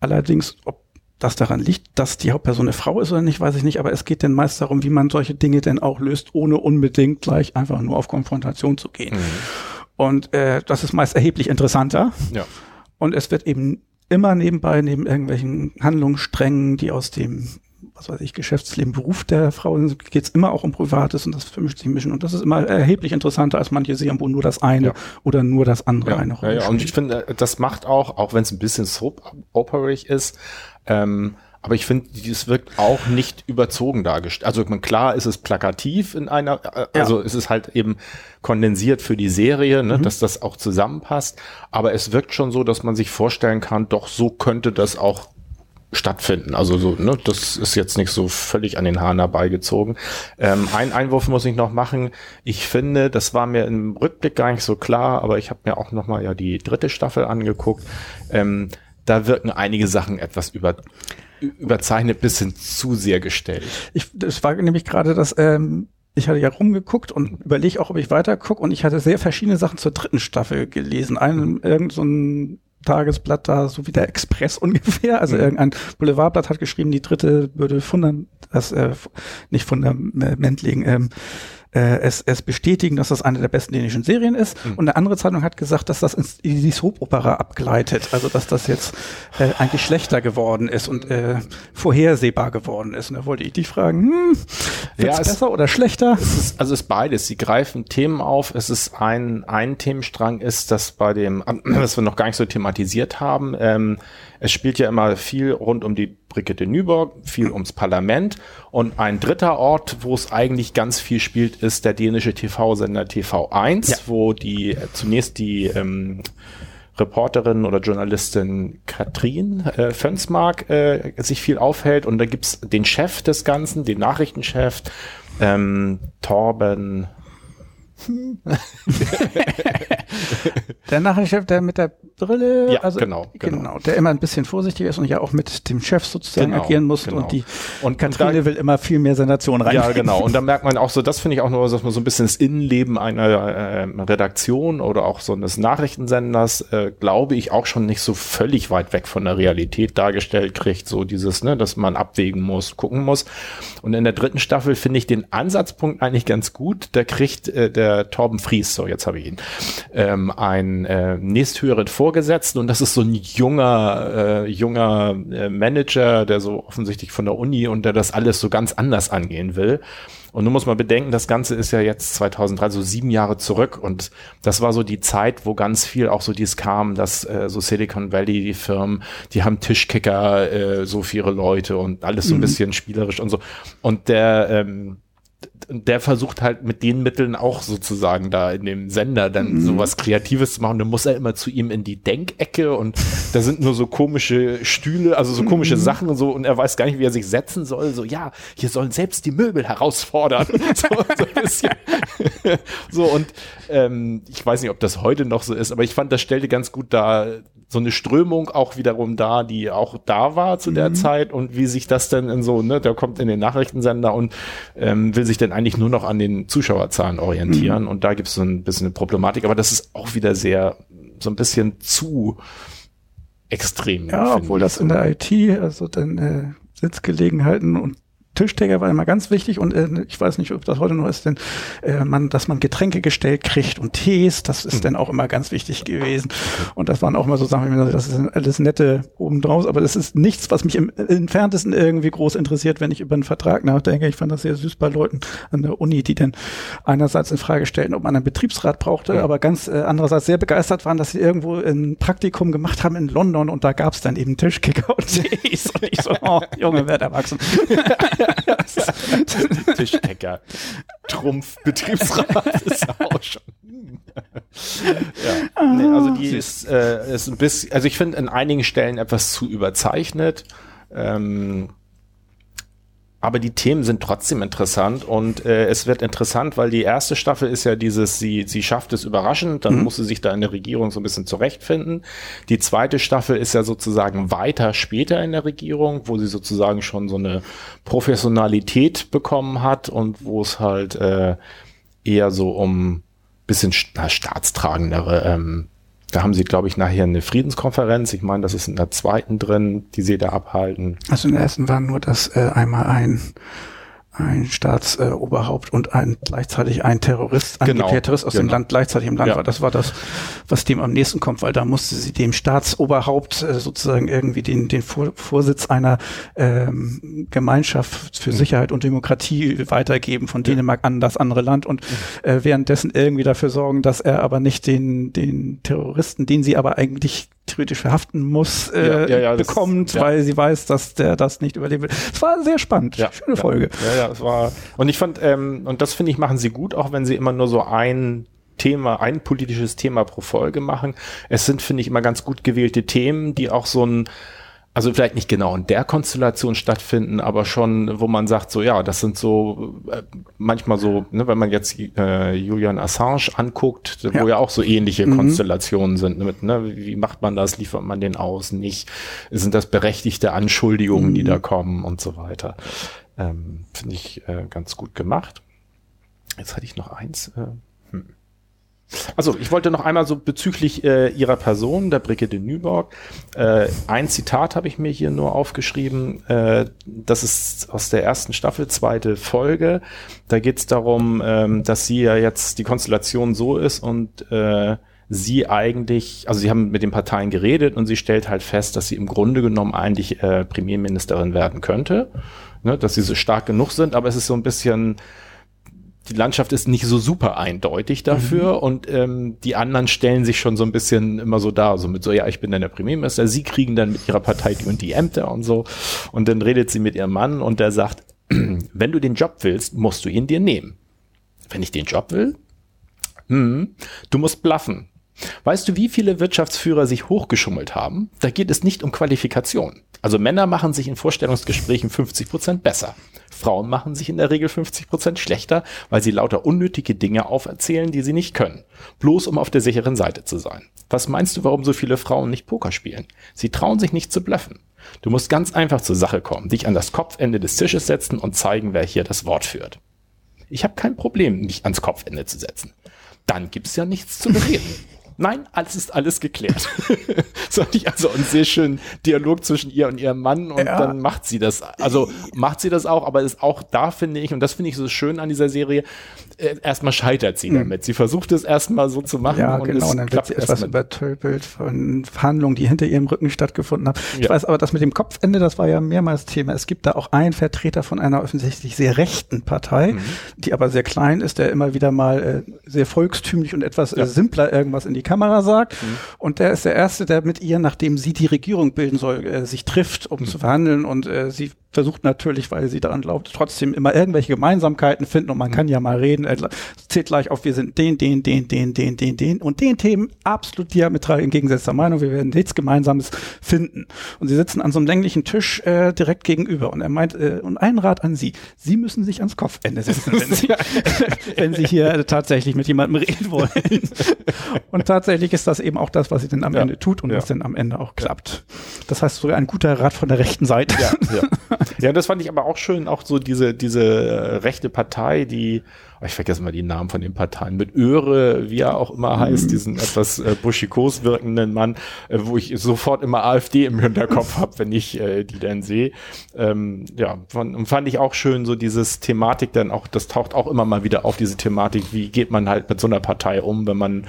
Allerdings, ob das daran liegt, dass die Hauptperson eine Frau ist oder nicht, weiß ich nicht, aber es geht denn meist darum, wie man solche Dinge denn auch löst, ohne unbedingt gleich einfach nur auf Konfrontation zu gehen. Mhm. Und äh, das ist meist erheblich interessanter. Ja. Und es wird eben immer nebenbei, neben irgendwelchen Handlungssträngen, die aus dem was weiß ich, Geschäftsleben, Beruf der Frau, geht es immer auch um Privates und das vermischt sich ein bisschen. Und das ist immer erheblich interessanter als manche Serien, wo nur das eine ja. oder nur das andere ja, eine Rolle ja, ja. Und ich finde, das macht auch, auch wenn es ein bisschen soap-operig ist, ähm, aber ich finde, es wirkt auch nicht überzogen dargestellt. Also klar ist es plakativ in einer, äh, also ja. es ist halt eben kondensiert für die Serie, ne, mhm. dass das auch zusammenpasst. Aber es wirkt schon so, dass man sich vorstellen kann, doch so könnte das auch stattfinden. Also so, ne, das ist jetzt nicht so völlig an den Haaren herbeigezogen. Ähm, ein Einwurf muss ich noch machen. Ich finde, das war mir im Rückblick gar nicht so klar, aber ich habe mir auch noch mal ja die dritte Staffel angeguckt. Ähm, da wirken einige Sachen etwas über überzeichnet bis hin zu sehr gestellt. Ich, das war nämlich gerade das, ähm, ich hatte ja rumgeguckt und überlege auch, ob ich weiter gucke und ich hatte sehr verschiedene Sachen zur dritten Staffel gelesen. Einen, irgend so ein Tagesblatt da, so wie der Express ungefähr. Also Mhm. irgendein Boulevardblatt hat geschrieben, die dritte würde fundam das äh, nicht fundament liegen, ähm, äh, es, es bestätigen, dass das eine der besten dänischen Serien ist. Und eine andere Zeitung hat gesagt, dass das ins, in die Soap-Opera abgleitet. Also dass das jetzt äh, eigentlich schlechter geworden ist und äh, vorhersehbar geworden ist. Und da wollte ich dich fragen, hm, wird's Ja, es- besser oder schlechter? Es ist, also es ist beides. Sie greifen Themen auf. Es ist ein, ein Themenstrang ist, dass bei dem, was wir noch gar nicht so thematisiert haben, ähm, es spielt ja immer viel rund um die Brigitte Nyborg, viel ums Parlament und ein dritter Ort, wo es eigentlich ganz viel spielt, ist der dänische TV-Sender TV1, Ja. wo die äh, zunächst die ähm, Reporterin oder Journalistin Katrin äh, Fönsmark äh, sich viel aufhält und da gibt's den Chef des Ganzen, den Nachrichtenchef, ähm, Torben. Der Nachrichtenchef, der mit der Brille, Ja, also genau, genau. genau, der immer ein bisschen vorsichtig ist und ja auch mit dem Chef sozusagen Genau, agieren muss genau. und die Und Katrine da- will immer viel mehr Sensation rein. Ja, genau. Und da merkt man auch so, das finde ich auch nur, dass man so ein bisschen das Innenleben einer äh, Redaktion oder auch so eines Nachrichtensenders, äh, glaube ich, auch schon nicht so völlig weit weg von der Realität dargestellt kriegt. So dieses, ne, dass man abwägen muss, gucken muss. Und in der dritten Staffel finde ich den Ansatzpunkt eigentlich ganz gut. Da kriegt äh, der Torben Fries, so jetzt habe ich ihn, ähm, einen äh, nächsthöheren Vorgesetzten und das ist so ein junger, äh, junger äh, Manager, der so offensichtlich von der Uni und der das alles so ganz anders angehen will. Und nun muss man bedenken, das Ganze ist ja jetzt 2003, so sieben Jahre zurück. Und das war so die Zeit, wo ganz viel auch so dies kam, dass äh, so Silicon Valley, die Firmen, die haben Tischkicker äh, so ihre Leute und alles so ein bisschen spielerisch und so. Und der, ähm, der versucht halt mit den Mitteln auch sozusagen da in dem Sender dann sowas Kreatives zu machen. Dann muss er immer zu ihm in die Denkecke und da sind nur so komische Stühle, also so komische Sachen und so und er weiß gar nicht, wie er sich setzen soll. So, ja, hier sollen selbst die Möbel herausfordern. so, so ein bisschen. so und ähm, ich weiß nicht, ob das heute noch so ist, aber ich fand, das stellte ganz gut da so eine Strömung auch wiederum da, die auch da war zu der Zeit und wie sich das denn in so, ne, der kommt in den Nachrichtensender und ähm, will sich dann eigentlich nur noch an den Zuschauerzahlen orientieren. Und da gibt es so ein bisschen eine Problematik, aber das ist auch wieder sehr, so ein bisschen zu extrem. Ja, obwohl das in der IT, also dann äh, Sitzgelegenheiten und Tischdecker war immer ganz wichtig und äh, ich weiß nicht, ob das heute noch ist, denn äh, man, dass man Getränke gestellt kriegt und Tees, das ist dann auch immer ganz wichtig gewesen. Und das waren auch immer so Sachen, sagt, das ist alles nette obendraus, aber das ist nichts, was mich im entferntesten irgendwie groß interessiert, wenn ich über einen Vertrag nachdenke. Ich fand das sehr süß bei Leuten an der Uni, die dann einerseits in Frage stellen, ob man einen Betriebsrat brauchte, Ja. aber ganz äh, andererseits sehr begeistert waren, dass sie irgendwo ein Praktikum gemacht haben in London und da gab es dann eben Tischkicker und Tees. Und ich so, oh, Junge, werd erwachsen. Tischdecker. Trumpf, Betriebsrat ist auch schon. ja. Nee, also die ist, äh, ist ein bisschen, also ich finde an einigen Stellen etwas zu überzeichnet. Ähm, aber die Themen sind trotzdem interessant und äh, es wird interessant, weil die erste Staffel ist ja dieses, sie, sie schafft es überraschend, dann muss sie sich da in der Regierung so ein bisschen zurechtfinden. Die zweite Staffel ist ja sozusagen weiter später in der Regierung, wo sie sozusagen schon so eine Professionalität bekommen hat und wo es halt äh, eher so um bisschen na, staatstragendere ähm, da haben sie, glaube ich, nachher eine Friedenskonferenz. Ich meine, das ist in der zweiten drin, die sie da abhalten. Also in der ersten war nur, dass äh, einmal ein ein Staatsoberhaupt Oberhaupt und ein gleichzeitig ein Terrorist, Genau, angeblicher Terrorist aus dem genau. Land gleichzeitig im Land Ja. war. Das war das, was dem am nächsten kommt, weil da musste sie dem Staatsoberhaupt äh, sozusagen irgendwie den, den Vor Vorsitz einer ähm, Gemeinschaft Mhm. für Sicherheit und Demokratie weitergeben von Dänemark an das andere Land und Mhm. äh, währenddessen irgendwie dafür sorgen, dass er aber nicht den, den Terroristen, den sie aber eigentlich theoretisch verhaften muss, äh, Ja, ja, das- bekommt, ja. weil sie weiß, dass der das nicht überleben will. Es war sehr spannend. Schöne Folge. Ja, ja, es war. Und ich fand, ähm, und das finde ich, machen sie gut, auch wenn sie immer nur so ein Thema, ein politisches Thema pro Folge machen. Es sind, finde ich, immer ganz gut gewählte Themen, die auch so ein, also vielleicht nicht genau in der Konstellation stattfinden, aber schon, wo man sagt, so ja, das sind so äh, manchmal so, ne, wenn man jetzt äh, Julian Assange anguckt, wo Ja. ja auch so ähnliche Konstellationen sind. Mit, ne, wie macht man das? Liefert man den aus? Nicht? Sind das berechtigte Anschuldigungen, die da kommen und so weiter? Ähm, Finde ich äh, ganz gut gemacht. Jetzt hatte ich noch eins. Äh. Also ich wollte noch einmal so bezüglich äh, ihrer Person, der Brigitte Nyborg, äh, ein Zitat habe ich mir hier nur aufgeschrieben. Äh, das ist aus der ersten Staffel, zweite Folge. Da geht es darum, ähm, dass sie ja jetzt die Konstellation so ist und äh, sie eigentlich, also sie haben mit den Parteien geredet und sie stellt halt fest, dass sie im Grunde genommen eigentlich äh, Premierministerin werden könnte, ne, dass sie so stark genug sind, aber es ist so ein bisschen die Landschaft ist nicht so super eindeutig dafür mhm. und ähm, die anderen stellen sich schon so ein bisschen immer so da, so mit so, ja, ich bin dann der Premierminister, sie kriegen dann mit ihrer Partei die und die Ämter und so und dann redet sie mit ihrem Mann und der sagt, wenn du den Job willst, musst du ihn dir nehmen. Wenn ich den Job will, hm, du musst bluffen. Weißt du, wie viele Wirtschaftsführer sich hochgeschummelt haben? Da geht es nicht um Qualifikation. Also Männer machen sich in Vorstellungsgesprächen 50 Prozent besser. Frauen machen sich in der Regel 50 Prozent schlechter, weil sie lauter unnötige Dinge auferzählen, die sie nicht können. Bloß um auf der sicheren Seite zu sein. Was meinst du, warum so viele Frauen nicht Poker spielen? Sie trauen sich nicht zu bluffen. Du musst ganz einfach zur Sache kommen, dich an das Kopfende des Tisches setzen und zeigen, wer hier das Wort führt. Ich habe kein Problem, mich ans Kopfende zu setzen. Dann gibt's ja nichts zu bereden. Nein, alles ist alles geklärt. so hatte ich also einen sehr schönen Dialog zwischen ihr und ihrem Mann und ja. dann macht sie das. Also macht sie das auch, aber ist auch da finde ich und das finde ich so schön an dieser Serie. Äh, erstmal scheitert sie mhm. damit. Sie versucht es erstmal so zu machen ja, und genau, und dann wird sie etwas übertölpelt von Verhandlungen, die hinter ihrem Rücken stattgefunden haben. Ich ja. weiß aber, das mit dem Kopfende, das war ja mehrmals Thema. Es gibt da auch einen Vertreter von einer offensichtlich sehr rechten Partei, mhm. die aber sehr klein ist, der immer wieder mal äh, sehr volkstümlich und etwas äh, simpler irgendwas in die Kamera sagt. Mhm. Und der ist der Erste, der mit ihr, nachdem sie die Regierung bilden soll, äh, sich trifft, um mhm. zu verhandeln. Und äh, sie versucht natürlich, weil sie daran glaubt, trotzdem immer irgendwelche Gemeinsamkeiten finden. Und man mhm. kann ja mal reden. Er zählt gleich auf, wir sind den, den, den, den, den, den, den und den Themen absolut diametral entgegengesetzter Meinung. Wir werden nichts Gemeinsames finden. Und sie sitzen an so einem länglichen Tisch äh, direkt gegenüber. Und er meint, äh, und ein Rat an Sie. Sie müssen sich ans Kopfende setzen, wenn Sie, wenn Sie hier tatsächlich mit jemandem reden wollen. und tatsächlich ist das eben auch das, was sie dann am ja. Ende tut und ja. was dann am Ende auch klappt. Das heißt sogar ein guter Rat von der rechten Seite. Ja, ja. ja, das fand ich aber auch schön, auch so diese, diese äh, rechte Partei, die, ich vergesse mal die Namen von den Parteien, mit Öre, wie er auch immer heißt, mhm. diesen etwas äh, buschikos wirkenden Mann, äh, wo ich sofort immer AfD im Hinterkopf habe, wenn ich äh, die dann sehe. Ähm, ja, von, und fand ich auch schön, so dieses Thematik dann auch, das taucht auch immer mal wieder auf, diese Thematik, wie geht man halt mit so einer Partei um, wenn man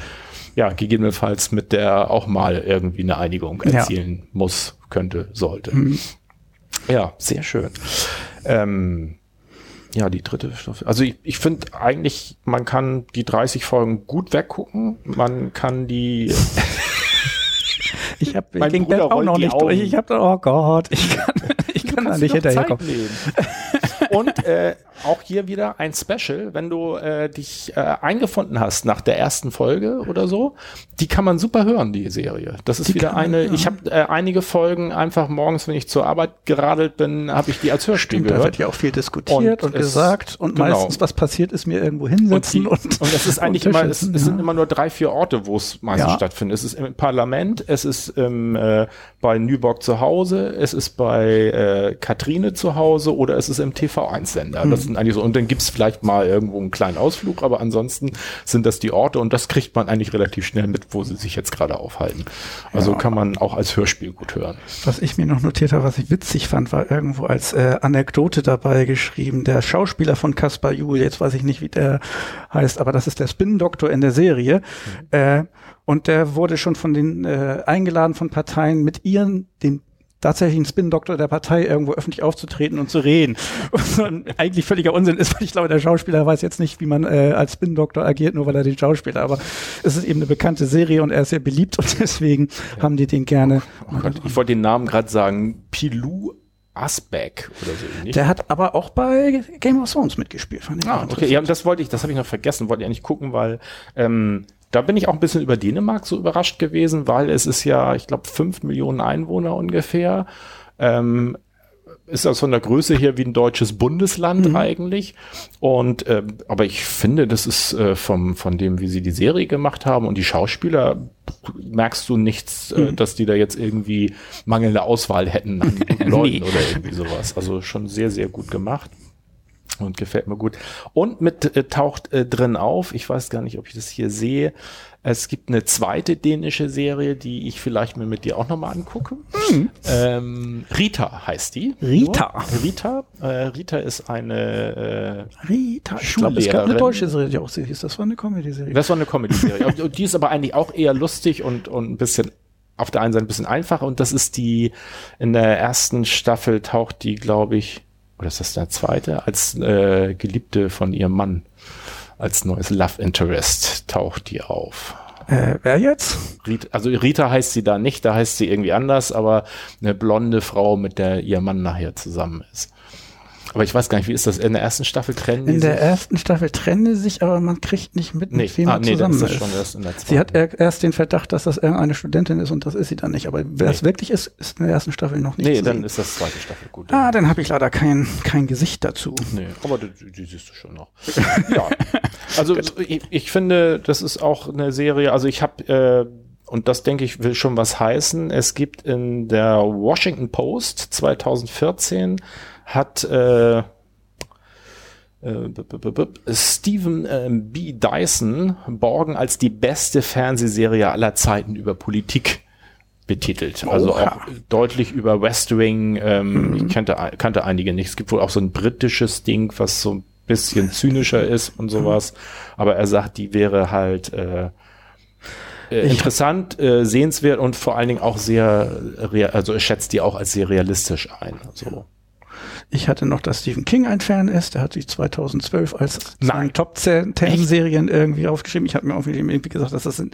ja, gegebenenfalls mit der auch mal irgendwie eine Einigung erzielen ja. muss, könnte, sollte. Mhm. Ja, sehr schön. Ähm, ja, die dritte Staffel. Also ich, ich finde eigentlich, man kann die 30 Folgen gut weggucken. Man kann die. ich habe ging Bruder auch noch nicht durch. Ich habe oh Gott, ich kann, ich kann da nicht hinterherkommen. Und äh, auch hier wieder ein Special, wenn du äh, dich äh, eingefunden hast nach der ersten Folge oder so, die kann man super hören, die Serie. Das ist die wieder eine, ich habe äh, einige Folgen einfach morgens, wenn ich zur Arbeit geradelt bin, habe ich die als Hörspiel Stimmt, gehört. Da wird ja auch viel diskutiert und, und gesagt und genau. meistens, was passiert, ist mir irgendwo hinsetzen. Und, die, und, und es ist eigentlich immer, es, es, sind immer nur drei, vier Orte, wo es meistens ja. stattfindet. Es ist im Parlament, es ist im, äh, bei Nüborg zu Hause, es ist bei äh, Katrine zu Hause oder es ist im TV1-Sender. Hm. Das sind eigentlich so, und dann gibt's vielleicht mal irgendwo einen kleinen Ausflug, aber ansonsten sind das die Orte und das kriegt man eigentlich relativ schnell mit, wo sie sich jetzt gerade aufhalten. Also ja. kann man auch als Hörspiel gut hören. Was ich mir noch notiert habe, was ich witzig fand, war irgendwo als äh, Anekdote dabei geschrieben, der Schauspieler von Caspar Juhl, jetzt weiß ich nicht, wie der heißt, aber das ist der Spin-Doktor in der Serie. Mhm. Äh, und der wurde schon von den äh, eingeladen von Parteien mit ihren, den tatsächlich ein Spin-Doktor der Partei irgendwo öffentlich aufzutreten und zu reden. Und eigentlich völliger Unsinn ist, weil ich glaube, der Schauspieler weiß jetzt nicht, wie man äh, als Spin-Doktor agiert, nur weil er den Schauspieler, aber es ist eben eine bekannte Serie und er ist sehr beliebt und deswegen ja. haben die den gerne. Oh Gott, ich wollte den Namen gerade sagen, Pilou Asbeck oder so ähnlich. Der hat aber auch bei Game of Thrones mitgespielt, fand ich. Ah, okay, ja, das wollte ich, das habe ich noch vergessen, wollte ich eigentlich gucken, weil ähm, da bin ich auch ein bisschen über Dänemark so überrascht gewesen, weil es ist ja, ich glaube, fünf Millionen Einwohner ungefähr. Ähm, ist das von der Größe her wie ein deutsches Bundesland mhm. eigentlich. Und äh, aber ich finde, das ist äh, vom von dem, wie sie die Serie gemacht haben und die Schauspieler merkst du nichts, äh, mhm. dass die da jetzt irgendwie mangelnde Auswahl hätten an Leuten nee. oder irgendwie sowas. Also schon sehr sehr gut gemacht. Und gefällt mir gut. Und mit äh, taucht äh, drin auf, ich weiß gar nicht, ob ich das hier sehe, es gibt eine zweite dänische Serie, die ich vielleicht mir mit dir auch nochmal angucke. Mhm. Ähm, Rita heißt die. Rita. Nur. Rita. Äh, Rita ist eine äh, Rita. Ich glaube, es gab eine deutsche Serie, die auch sehr hieß. Das war eine Comedy-Serie. Das war eine Comedy-Serie. die ist aber eigentlich auch eher lustig und, und ein bisschen auf der einen Seite ein bisschen einfacher. Und das ist die, in der ersten Staffel taucht die, glaube ich, oder ist das der zweite, als äh, Geliebte von ihrem Mann als neues Love Interest taucht die auf. Äh, wer jetzt? Rita, also Rita heißt sie da nicht, da heißt sie irgendwie anders, aber eine blonde Frau, mit der ihr Mann nachher zusammen ist. Aber ich weiß gar nicht, wie ist das? In der ersten Staffel trennen In der ersten Staffel trennen sie sich, aber man kriegt nicht mit, nee. mit wem ah, nee, zusammen ist. Schon erst in der sie hat erst den Verdacht, dass das irgendeine Studentin ist und das ist sie dann nicht. Aber wer nee. es wirklich ist, ist in der ersten Staffel noch nicht Nee, dann ist das zweite Staffel gut. Ah, dann habe ich leider kein, kein Gesicht dazu. Nee, aber die, die siehst du schon noch. ja, also ich, ich, finde, das ist auch eine Serie, also ich habe... Äh, und das denke ich will schon was heißen. Es gibt in der Washington Post 2014 hat äh, äh, Stephen äh, B. Dyson Borgen als die beste Fernsehserie aller Zeiten über Politik betitelt. Also Oha. auch deutlich über West Wing. Ähm, mhm. Ich kannte, kannte einige nicht. Es gibt wohl auch so ein britisches Ding, was so ein bisschen zynischer ist und sowas. Aber er sagt, die wäre halt äh, äh, interessant, äh, sehenswert und vor allen Dingen auch sehr, also er schätzt die auch als sehr realistisch ein. Also. Ich hatte noch, dass Stephen King ein Fan ist. Der hat sich 2012 als Nein. Top 10 Serien irgendwie aufgeschrieben. Ich habe mir auch irgendwie gesagt, dass das in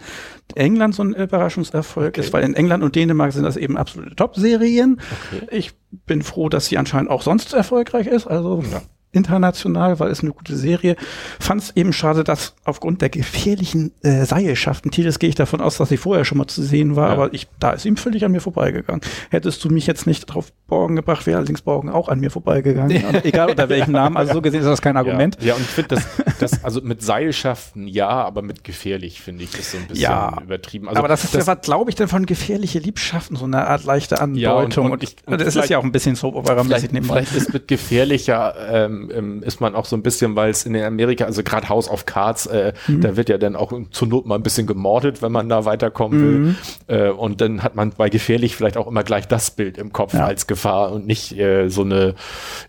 England so ein Überraschungserfolg okay. ist, weil in England und Dänemark sind das eben absolute Top-Serien. Okay. Ich bin froh, dass sie anscheinend auch sonst erfolgreich ist. Also ja international, weil es eine gute Serie. Fand es eben schade, dass aufgrund der gefährlichen äh, Seilschaften, Tides gehe ich davon aus, dass sie vorher schon mal zu sehen war, ja. aber ich, da ist ihm völlig an mir vorbeigegangen. Hättest du mich jetzt nicht drauf Borgen gebracht, wäre allerdings Borgen auch an mir vorbeigegangen. Ja. Egal unter welchem Namen. Also so gesehen ist das kein Argument. Ja, ja und ich finde das, das, also mit Seilschaften ja, aber mit gefährlich finde ich ist so ein bisschen ja, übertrieben. Also aber das ist das, ja, was glaube ich denn von gefährliche Liebschaften, so eine Art leichte Andeutung. und, und, ich, und das ist ja auch ein bisschen so, vielleicht, vielleicht ist mit gefährlicher ähm, ähm, ist man auch so ein bisschen, weil es in Amerika, also gerade House of Cards, äh, mhm. da wird ja dann auch zur Not mal ein bisschen gemordet, wenn man da weiterkommen mhm. will. Äh, und dann hat man bei gefährlich vielleicht auch immer gleich das Bild im Kopf ja. als Gefahr und nicht äh, so eine,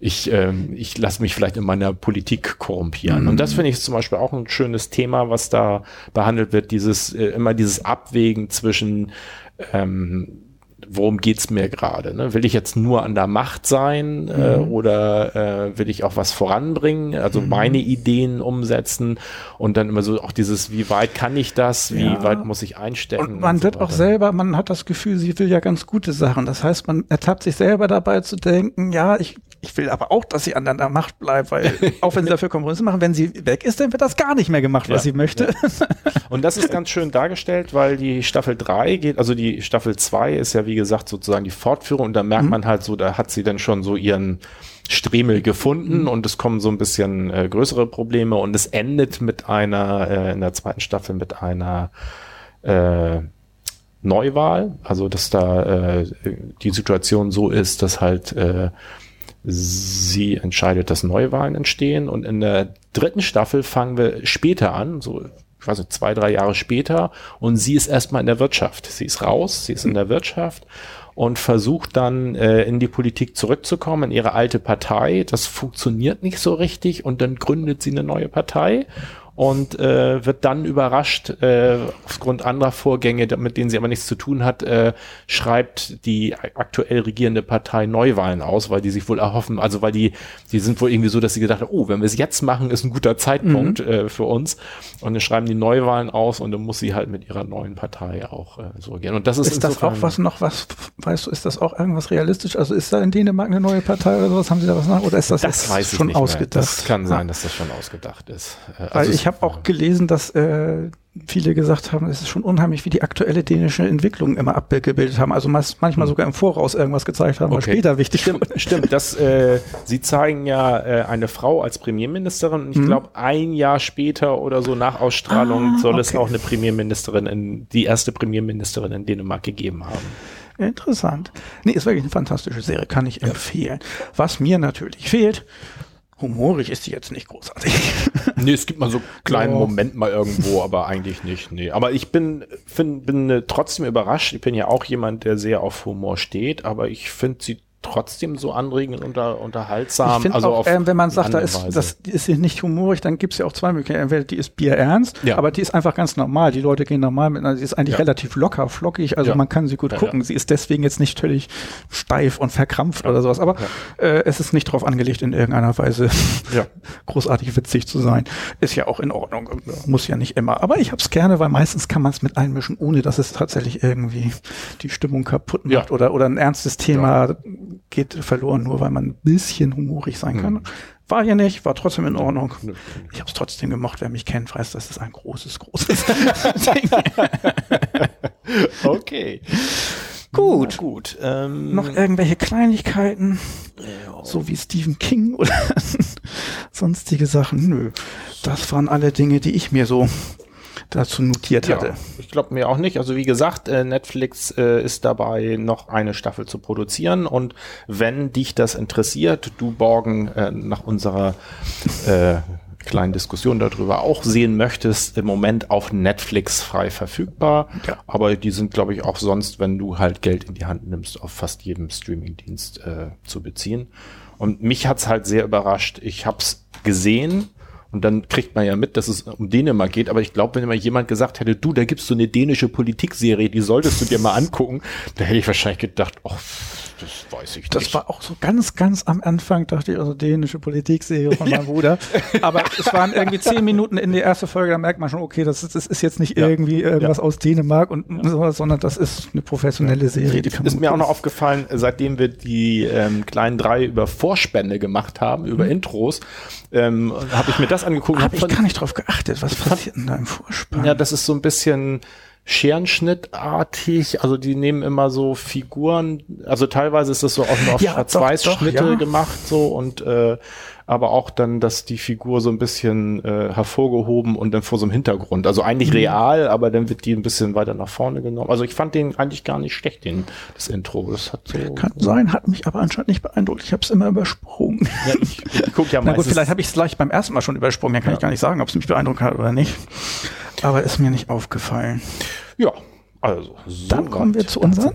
ich, äh, ich lasse mich vielleicht in meiner Politik korrumpieren. Mhm. Und das finde ich zum Beispiel auch ein schönes Thema, was da behandelt wird, dieses, äh, immer dieses Abwägen zwischen ähm, worum geht's mir gerade? Ne? Will ich jetzt nur an der Macht sein äh, mhm. oder äh, will ich auch was voranbringen, also mhm. meine Ideen umsetzen und dann immer so auch dieses, wie weit kann ich das, wie ja. weit muss ich einstecken? Und man und so wird auch selber, man hat das Gefühl, sie will ja ganz gute Sachen. Das heißt, man ertappt sich selber dabei zu denken, ja, ich ich will aber auch, dass sie an der Macht bleibt, weil auch wenn sie dafür Kompromisse machen, wenn sie weg ist, dann wird das gar nicht mehr gemacht, was ja, sie möchte. Ja. Und das ist ganz schön dargestellt, weil die Staffel 3 geht, also die Staffel 2 ist ja wie gesagt sozusagen die Fortführung und da merkt mhm. man halt so, da hat sie dann schon so ihren Stremel gefunden mhm. und es kommen so ein bisschen äh, größere Probleme und es endet mit einer, äh, in der zweiten Staffel mit einer äh, Neuwahl, also dass da äh, die Situation so ist, dass halt äh, sie entscheidet, dass Neuwahlen entstehen. Und in der dritten Staffel fangen wir später an, so ich zwei, drei Jahre später. Und sie ist erstmal in der Wirtschaft. Sie ist raus, sie ist in der Wirtschaft und versucht dann äh, in die Politik zurückzukommen, in ihre alte Partei. Das funktioniert nicht so richtig und dann gründet sie eine neue Partei und äh, wird dann überrascht, äh, aufgrund anderer Vorgänge, mit denen sie aber nichts zu tun hat, äh, schreibt die aktuell regierende Partei Neuwahlen aus, weil die sich wohl erhoffen, also weil die, die sind wohl irgendwie so, dass sie gedacht haben, oh, wenn wir es jetzt machen, ist ein guter Zeitpunkt mhm. äh, für uns. Und dann schreiben die Neuwahlen aus und dann muss sie halt mit ihrer neuen Partei auch äh, so gehen. Und das ist, ist das auch was noch was, weißt du, ist das auch irgendwas realistisch? Also ist da in Dänemark eine neue Partei oder sowas? Haben sie da was nach? Oder ist das, das weiß schon ausgedacht? Das kann sein, dass das schon ausgedacht ist. Äh, also ich habe auch gelesen, dass äh, viele gesagt haben, es ist schon unheimlich, wie die aktuelle dänische Entwicklung immer abgebildet haben. Also manchmal hm. sogar im Voraus irgendwas gezeigt haben, okay. was später wichtig stimmt. Stimmt, das, äh, sie zeigen ja äh, eine Frau als Premierministerin und ich mhm. glaube, ein Jahr später oder so nach Ausstrahlung ah, soll okay. es auch eine Premierministerin, in, die erste Premierministerin in Dänemark gegeben haben. Interessant. Nee, ist wirklich eine fantastische Serie, kann ich ja. empfehlen. Was mir natürlich fehlt, Humorig ist sie jetzt nicht großartig. Nee, es gibt mal so einen kleinen Ja. Moment mal irgendwo, aber eigentlich nicht. Nee. Aber ich bin, find, bin äh, trotzdem überrascht. Ich bin ja auch jemand, der sehr auf Humor steht, aber ich finde sie trotzdem so anregend und unter, unterhaltsam. Ich finde also auch, ähm, wenn man sagt, da ist, Weise. das ist nicht humorig, dann gibt's ja auch zwei Möglichkeiten. Entweder die ist bierernst, Ja. aber die ist einfach ganz normal. Die Leute gehen normal mit, sie ist eigentlich Ja. relativ locker, flockig, also Ja. man kann sie gut gucken. Sie ist deswegen jetzt nicht völlig steif und verkrampft oder sowas, aber äh, es ist nicht darauf angelegt, in irgendeiner Weise großartig witzig zu sein. Ist ja auch in Ordnung, muss ja nicht immer. Aber ich hab's gerne, weil meistens kann man es mit einmischen, ohne dass es tatsächlich irgendwie die Stimmung kaputt macht oder, oder ein ernstes Thema geht verloren, nur weil man ein bisschen humorig sein kann. War ja nicht, war trotzdem in Ordnung. Ich habe es trotzdem gemacht. Wer mich kennt, weiß, das ist ein großes, großes Ding. Okay. Gut. Na gut. Ähm, Noch irgendwelche Kleinigkeiten, so wie Stephen King oder sonstige Sachen? Nö. Das waren alle Dinge, die ich mir so dazu notiert hatte. Ja, ich glaube mir auch nicht. Also wie gesagt, äh, Netflix äh, ist dabei, noch eine Staffel zu produzieren. Und wenn dich das interessiert, du Borgen äh, nach unserer äh, kleinen Diskussion darüber auch sehen möchtest, im Moment auf Netflix frei verfügbar. Ja. Aber die sind, glaube ich, auch sonst, wenn du halt Geld in die Hand nimmst, auf fast jedem Streamingdienst äh, zu beziehen. Und mich hat's halt sehr überrascht. Ich hab's gesehen und dann kriegt man ja mit, dass es um Dänemark geht. Aber ich glaube, wenn mir jemand gesagt hätte, du, da gibt's so eine dänische Politikserie, die solltest du dir mal angucken, da hätte ich wahrscheinlich gedacht, oh, das weiß ich Das nicht. war auch so ganz, ganz am Anfang, dachte ich, also dänische Politikserie von meinem Bruder. Aber es waren irgendwie zehn Minuten in die erste Folge, da merkt man schon, okay, das ist, das ist jetzt nicht irgendwie irgendwas aus Dänemark und sowas, sondern das ist eine professionelle Serie. Die ist mir auch noch aufgefallen, seitdem wir die ähm, kleinen drei über Vorspende gemacht haben, über Intros, ähm, habe ich mir das angeguckt. und Habe hab ich gar nicht drauf geachtet. Was passiert denn da im Vorspann? Ja, das ist so ein bisschen Scherenschnittartig. Also die nehmen immer so Figuren. Also teilweise ist das so auf, auf Ja, Schwarz-Weiß-Schnitte ja. gemacht so und äh, aber auch dann, dass die Figur so ein bisschen äh, hervorgehoben und dann vor so einem Hintergrund. Also eigentlich Mhm. real, aber dann wird die ein bisschen weiter nach vorne genommen. Also ich fand den eigentlich gar nicht schlecht, den das Intro. Das hat so. Kann sein, hat mich aber anscheinend nicht beeindruckt. Ich habe es immer übersprungen. Ja, ich, ich guck ja Na gut, vielleicht habe ich es gleich beim ersten Mal schon übersprungen. Ja, kann ich gar nicht sagen, ob es mich beeindruckt hat oder nicht. Aber ist mir nicht aufgefallen. ja, also so Dann kommen wir zu unseren,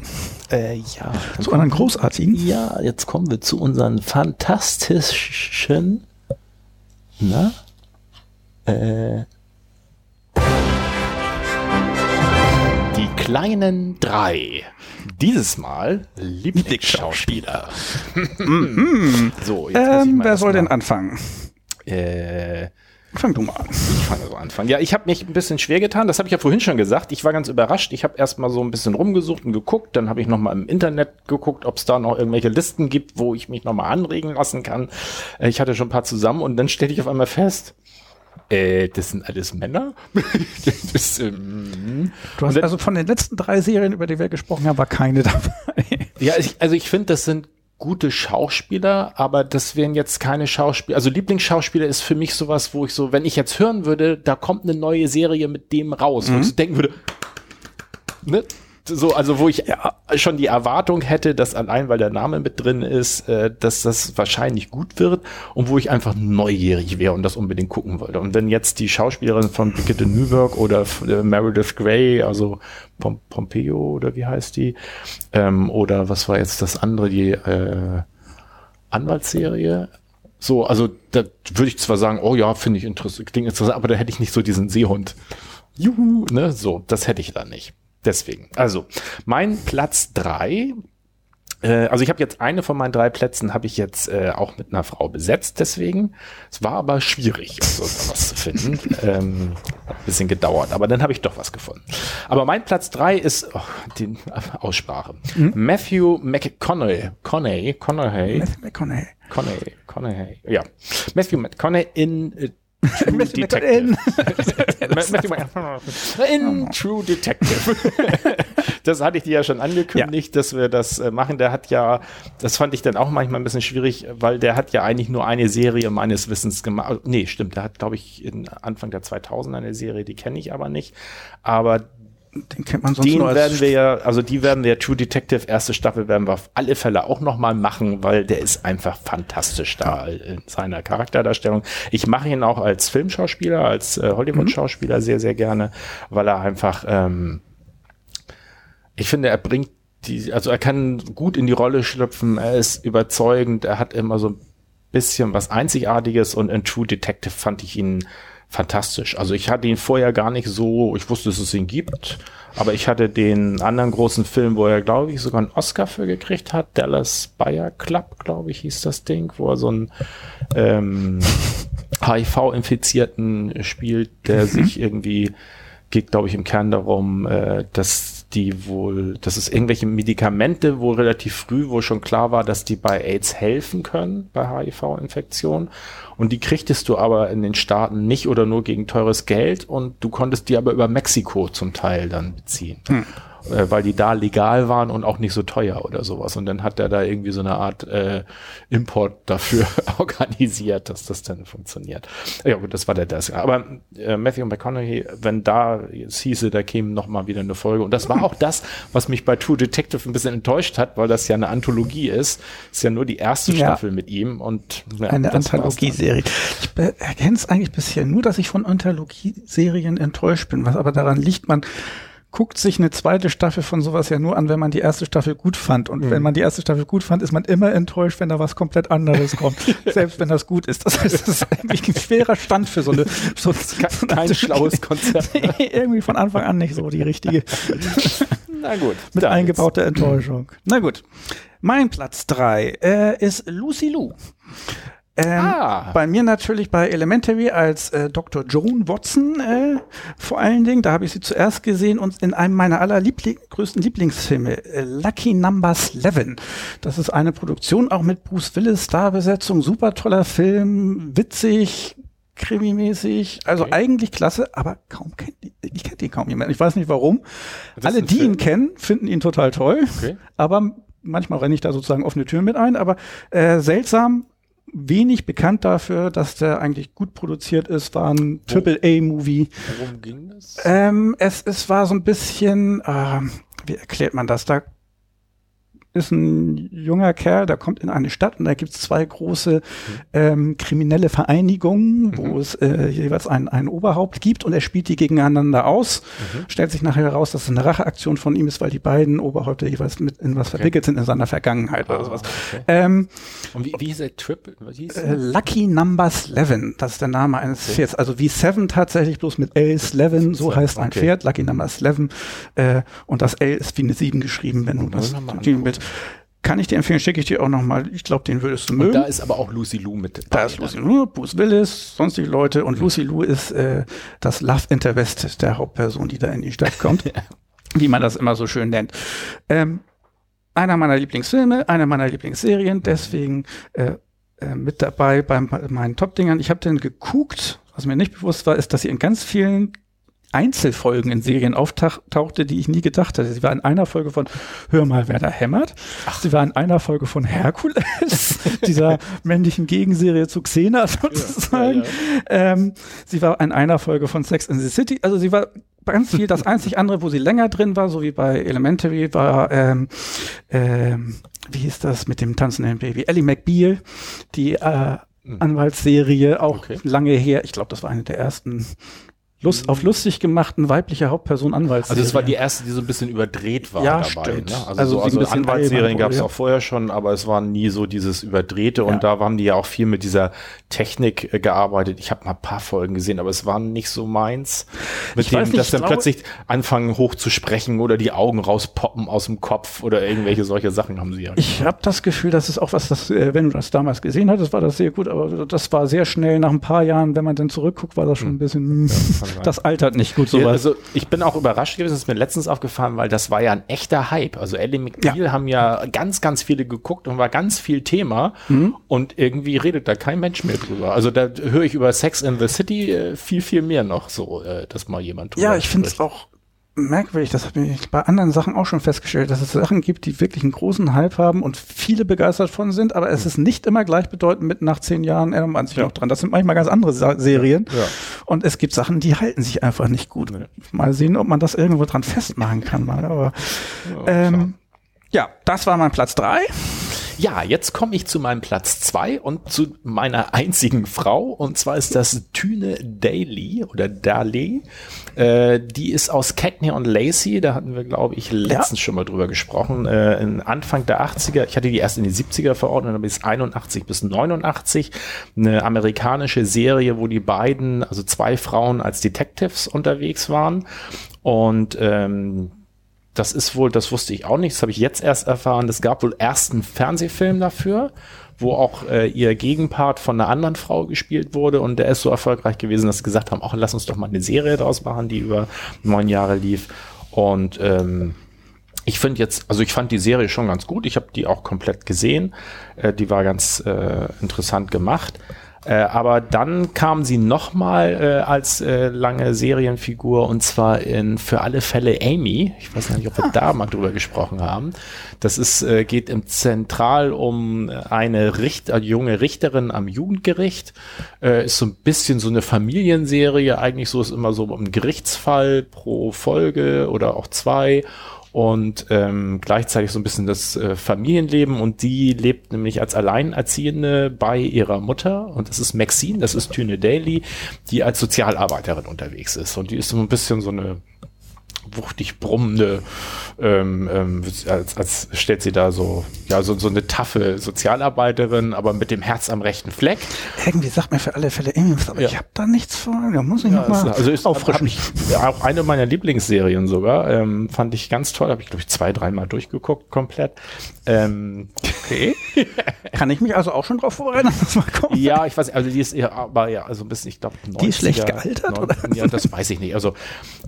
Äh, ja, zu unseren großartigen. Ja, jetzt kommen wir zu unseren fantastischen. Na? Äh. Die kleinen drei. Dieses Mal Lieblingsschauspieler. so, jetzt Ähm, wer soll erst denn anfangen? Äh, Fang du mal an. ich fange so anfangen. Ja, ich habe mich ein bisschen schwer getan. Das habe ich ja vorhin schon gesagt. Ich war ganz überrascht. Ich habe erst mal so ein bisschen rumgesucht und geguckt. Dann habe ich noch mal im Internet geguckt, ob es da noch irgendwelche Listen gibt, wo ich mich noch mal anregen lassen kann. Äh, Ich hatte schon ein paar zusammen und dann stellte ich auf einmal fest, äh, das sind alles Männer. das, ähm, Du hast dann- also von den letzten drei Serien, über die wir gesprochen haben, war keine dabei. Ja, ich, also ich finde, das sind gute Schauspieler, aber das wären jetzt keine Schauspieler. Also Lieblingsschauspieler ist für mich sowas, wo ich so, wenn ich jetzt hören würde, da kommt eine neue Serie mit dem raus, wo ich so denken würde, ne? So, also wo ich schon die Erwartung hätte, dass allein, weil der Name mit drin ist, äh, dass das wahrscheinlich gut wird und wo ich einfach neugierig wäre und das unbedingt gucken wollte. Und wenn jetzt die Schauspielerin von Brigitte Newberg oder äh, Meredith Grey, also Pom Pompeo oder wie heißt die, ähm, oder was war jetzt das andere, die äh, Anwaltsserie, so, also da würde ich zwar sagen, oh ja, finde ich interessant, klingt interessant, aber da hätte ich nicht so diesen Seehund. Juhu, ne, so, das hätte ich da nicht. Deswegen. Also, mein Platz drei. Äh, also ich habe jetzt eine von meinen drei Plätzen habe ich jetzt äh, auch mit einer Frau besetzt, deswegen. Es war aber schwierig, also was zu finden. ähm, hat ein bisschen gedauert, aber dann habe ich doch was gefunden. Aber mein Platz drei ist oh, die Aussprache. Matthew McConaughey, Conaughey, Conaughey, Matthew McConaughey. Conaughey, Conaughey, ja. Matthew McConaughey in äh, True Detective. In True Detective. das hatte ich dir ja schon angekündigt, dass wir das äh, machen. Der hat ja, das fand ich dann auch manchmal ein bisschen schwierig, weil der hat ja eigentlich nur eine Serie meines Wissens gemacht. Nee, stimmt, der hat, glaube ich, Anfang der 2000er eine Serie, die kenne ich aber nicht. Aber Den kennt man sonst Den nur als werden wir ja, also die werden wir True Detective erste Staffel werden wir auf alle Fälle auch nochmal machen, weil der ist einfach fantastisch da in seiner Charakterdarstellung. Ich mache ihn auch als Filmschauspieler, als äh, Hollywood-Schauspieler sehr, sehr gerne, weil er einfach, ähm, ich finde, er bringt die, also er kann gut in die Rolle schlüpfen, er ist überzeugend, er hat immer so ein bisschen was Einzigartiges und in True Detective fand ich ihn fantastisch. Also ich hatte ihn vorher gar nicht so, ich wusste, dass es ihn gibt, aber ich hatte den anderen großen Film, wo er, glaube ich, sogar einen Oscar für gekriegt hat, Dallas Buyer Club, glaube ich, hieß das Ding, wo er so einen ähm, HIV-Infizierten spielt, der sich irgendwie geht, glaube ich, im Kern darum, äh, dass die wohl, dass es irgendwelche Medikamente wohl relativ früh, wo schon klar war, dass die bei AIDS helfen können, bei HIV-Infektionen. Und die kriegtest du aber in den Staaten nicht oder nur gegen teures Geld und du konntest die aber über Mexiko zum Teil dann beziehen. Hm äh, weil die da legal waren und auch nicht so teuer oder sowas. Und dann hat er da irgendwie so eine Art äh, Import dafür organisiert, dass das dann funktioniert. Ja gut, das war der das. Aber äh, Matthew McConaughey, wenn da es hieße, da käme noch mal wieder eine Folge. Und das war auch das, was mich bei True Detective ein bisschen enttäuscht hat, weil das ja eine Anthologie ist. Ist ja nur die erste Ja. Staffel mit ihm und ja, eine. Anthologieserie. Ich erkenne es eigentlich bisher nur, dass ich von Anthologieserien enttäuscht bin, was aber daran liegt, man guckt sich eine zweite Staffel von sowas ja nur an, wenn man die erste Staffel gut fand. Und wenn man die erste Staffel gut fand, ist man immer enttäuscht, wenn da was komplett anderes kommt. Selbst wenn das gut ist. Das heißt, das ist eigentlich ein schwerer Stand für so eine, so, so Kein schlaues Konzept. ne? irgendwie von Anfang an nicht so die richtige Na gut. mit eingebauter Enttäuschung. Na gut. Mein Platz drei äh, ist Lucy Lou. Ähm, Ah. Bei mir natürlich bei Elementary als äh, Dr. Joan Watson äh, vor allen Dingen. Da habe ich sie zuerst gesehen und in einem meiner allerliebling größten Lieblingsfilme, äh, Lucky Number 11. Das ist eine Produktion auch mit Bruce Willis, Starbesetzung, super toller Film, witzig, krimimäßig, also Okay. eigentlich klasse, aber kaum kennt ich kennt ihn kaum jemand. Ich weiß nicht warum. Das Alle, die Film? ihn kennen, finden ihn total toll. Okay. Aber manchmal renne ich da sozusagen offene Türen mit ein. Aber äh, seltsam, wenig bekannt dafür, dass der eigentlich gut produziert ist, war ein Triple-A-Movie. Worum ging das? Ähm, es, es war so ein bisschen, ähm, wie erklärt man das? Da ist ein junger Kerl, der kommt in eine Stadt und da gibt es zwei große ähm, kriminelle Vereinigungen, wo Mhm. es äh, jeweils ein, ein Oberhaupt gibt und er spielt die gegeneinander aus. Mhm. Stellt sich nachher heraus, dass es eine Racheaktion von ihm ist, weil die beiden Oberhäupter jeweils mit in was verwickelt sind in seiner Vergangenheit oder sowas. Ah, okay. Ähm, Und wie, wie hieß der? Was hieß äh? Lucky Numbers 11, das ist der Name eines Pferds. Also wie Seven tatsächlich, bloß mit L 11, so heißt ein okay. Pferd, Lucky Numbers 11. Äh, und das L ist wie eine 7 geschrieben, wenn du das die mit. Kann ich dir empfehlen, schicke ich dir auch nochmal. Ich glaube, den würdest du mögen. Und da ist aber auch Lucy Lou mit. Da ist ne? Lucy Lou, Bruce Willis, sonstige Leute. Und Lucy Lou ist äh, das Love Interest der Hauptperson, die da in die Stadt kommt. Wie man das immer so schön nennt. Ähm, einer meiner Lieblingsfilme, einer meiner Lieblingsserien, deswegen äh, äh, mit dabei bei meinen Top-Dingern. Ich habe den geguckt, was mir nicht bewusst war, ist, dass sie in ganz vielen Einzelfolgen in Serien auftauchte, die ich nie gedacht hatte. Sie war in einer Folge von Hör mal, wer da hämmert. Sie war in einer Folge von Herkules, dieser männlichen Gegenserie zu Xena sozusagen. Ähm, sie war in einer Folge von Sex in the City. Also sie war ganz viel. Das einzig andere, wo sie länger drin war, so wie bei Elementary, war ähm, ähm, wie hieß das mit dem tanzenden Baby? Ellie McBeal, die äh, Anwaltsserie, auch Okay. lange her. Ich glaube, das war eine der ersten Lust, auf lustig gemachten weibliche Hauptperson Anwaltsserie. Also es war die erste, die so ein bisschen überdreht war Ja, dabei. stimmt. Ne? Also, Also so, ein also Anwaltsserien gab es wurde, auch vorher schon, aber es war nie so dieses überdrehte Ja. und da haben die ja auch viel mit dieser Technik äh, gearbeitet. Ich habe mal ein paar Folgen gesehen, aber es war nicht so meins. Mit Ich dem, nicht, dass dann glaube- plötzlich anfangen hoch zu sprechen oder die Augen rauspoppen aus dem Kopf oder irgendwelche solche Sachen haben sie ja. Ich habe das Gefühl, das ist auch was, das, äh, wenn du das damals gesehen hattest, war das sehr gut, aber das war sehr schnell nach ein paar Jahren, wenn man dann zurückguckt, war das schon ein bisschen, das altert nicht gut Ja, sowas. also ich bin auch überrascht gewesen, das ist mir letztens aufgefallen, weil das war ja ein echter Hype. Also Ellie McBeal haben ja ganz, ganz viele geguckt und war ganz viel Thema Mhm. und irgendwie redet da kein Mensch mehr drüber. Also da höre ich über Sex in the City äh, viel, viel mehr noch so, äh, dass mal jemand drüber ja, ich finde es auch merkwürdig, das habe ich bei anderen Sachen auch schon festgestellt, dass es Sachen gibt, die wirklich einen großen Hype haben und viele begeistert von sind, aber es ist nicht immer gleichbedeutend mit nach zehn Jahren erinnert man sich Ja. noch dran. Das sind manchmal ganz andere Sa Serien. Ja. Und es gibt Sachen, die halten sich einfach nicht gut. Mal sehen, ob man das irgendwo dran festmachen kann mal. Aber ähm, ja, das war mein Platz drei. Ja, jetzt komme ich zu meinem Platz zwei und zu meiner einzigen Frau. Und zwar ist das Tüne Daly oder Daly. Äh, die ist aus Cagney und Lacey. Da hatten wir, glaube ich, letztens schon mal drüber gesprochen. Äh, in Anfang der 80er. Ich hatte die erst in die 70er verordnet, dann bis 81 bis 89. Eine amerikanische Serie, wo die beiden, also zwei Frauen als Detectives unterwegs waren. Und ähm, das ist wohl, das wusste ich auch nicht, das habe ich jetzt erst erfahren. Es gab wohl erst einen Fernsehfilm dafür, wo auch äh, ihr Gegenpart von einer anderen Frau gespielt wurde und der ist so erfolgreich gewesen, dass sie gesagt haben, auch lass uns doch mal eine Serie draus machen, die über neun Jahre lief. Und ähm, ich finde jetzt, also ich fand die Serie schon ganz gut. Ich habe die auch komplett gesehen. Äh, die war ganz äh, interessant gemacht. Äh, aber dann kam sie nochmal äh, als äh, lange Serienfigur und zwar in Für alle Fälle Amy. Ich weiß nicht, ob wir da mal drüber gesprochen haben. Das ist, äh, geht im Zentral um eine Richter, junge Richterin am Jugendgericht. Äh, ist so ein bisschen so eine Familienserie. Eigentlich so ist immer so ein Gerichtsfall pro Folge oder auch zwei und ähm, gleichzeitig so ein bisschen das äh, Familienleben. Und die lebt nämlich als Alleinerziehende bei ihrer Mutter. Und das ist Maxine, das ist Tüne Daly, die als Sozialarbeiterin unterwegs ist. Und die ist so ein bisschen so eine wuchtig brummende, ähm, ähm, als, als stellt sie da so, ja, so, so eine taffe Sozialarbeiterin, aber mit dem Herz am rechten Fleck. Irgendwie sagt mir für alle Fälle irgendwas, aber Ja. ich habe da nichts vor. Da muss ich noch mal ist- also ist auffrischen. hab ja, auch eine meiner Lieblingsserien sogar. Ähm, fand ich ganz toll. Habe ich, glaube ich, zwei, dreimal durchgeguckt, komplett. Ähm, Okay. Kann ich mich also auch schon drauf vorbereiten, dass das mal kommt? ja, ich weiß, also die ist eher, aber ja, also ein bisschen, ich glaube, Die ist schlecht gealtert, oder? Ja, das weiß ich nicht. Also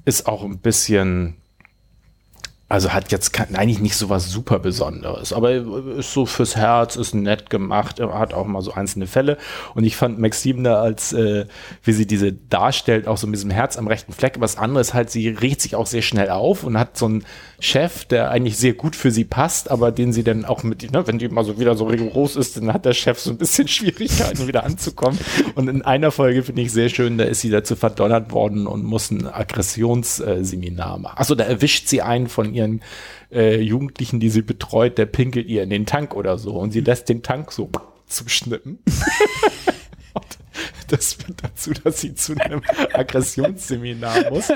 ist auch ein bisschen, um, also hat jetzt eigentlich nicht so was super Besonderes, aber ist so fürs Herz, ist nett gemacht, hat auch mal so einzelne Fälle. Und ich fand Maxime da als, äh, wie sie diese darstellt, auch so mit diesem Herz am rechten Fleck. Was anderes halt, sie regt sich auch sehr schnell auf und hat so einen Chef, der eigentlich sehr gut für sie passt, aber den sie dann auch mit, ne, wenn die mal so wieder so rigoros ist, dann hat der Chef so ein bisschen Schwierigkeiten wieder anzukommen. Und in einer Folge finde ich sehr schön, da ist sie dazu verdonnert worden und muss ein Aggressionsseminar machen. Achso, da erwischt sie einen von ihren äh, Jugendlichen, die sie betreut, der pinkelt ihr in den Tank oder so und sie lässt den Tank so zuschnippen. Das führt dazu, dass sie zu einem Aggressionsseminar muss.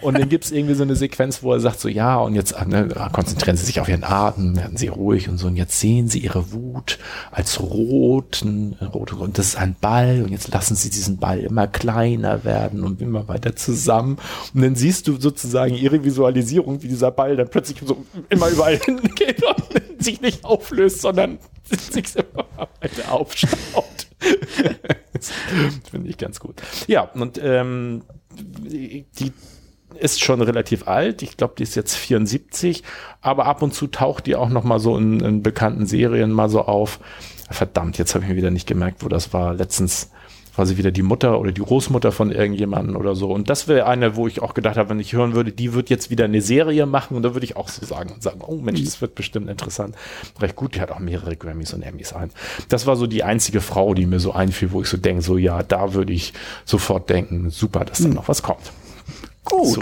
Und dann gibt's irgendwie so eine Sequenz, wo er sagt so, ja, und jetzt ne, konzentrieren Sie sich auf Ihren Atem, werden Sie ruhig und so. Und jetzt sehen Sie Ihre Wut als roten, rote, und das ist ein Ball. Und jetzt lassen Sie diesen Ball immer kleiner werden und immer weiter zusammen. Und dann siehst du sozusagen Ihre Visualisierung, wie dieser Ball dann plötzlich so immer überall hingeht und sich nicht auflöst, sondern sich immer weiter aufstaut. finde ich ganz gut. Ja, und ähm, die ist schon relativ alt. Ich glaube, die ist jetzt 74, aber ab und zu taucht die auch noch mal so in, in bekannten Serien mal so auf. Verdammt, jetzt habe ich mir wieder nicht gemerkt, wo das war. Letztens sie wieder die Mutter oder die Großmutter von irgendjemandem oder so. Und das wäre eine, wo ich auch gedacht habe, wenn ich hören würde, die wird jetzt wieder eine Serie machen und da würde ich auch so sagen und sagen, oh Mensch, das wird bestimmt interessant. Recht gut, die hat auch mehrere Grammys und Emmys ein. Das war so die einzige Frau, die mir so einfiel, wo ich so denke, so ja, da würde ich sofort denken, super, dass da noch was kommt. Gut. So.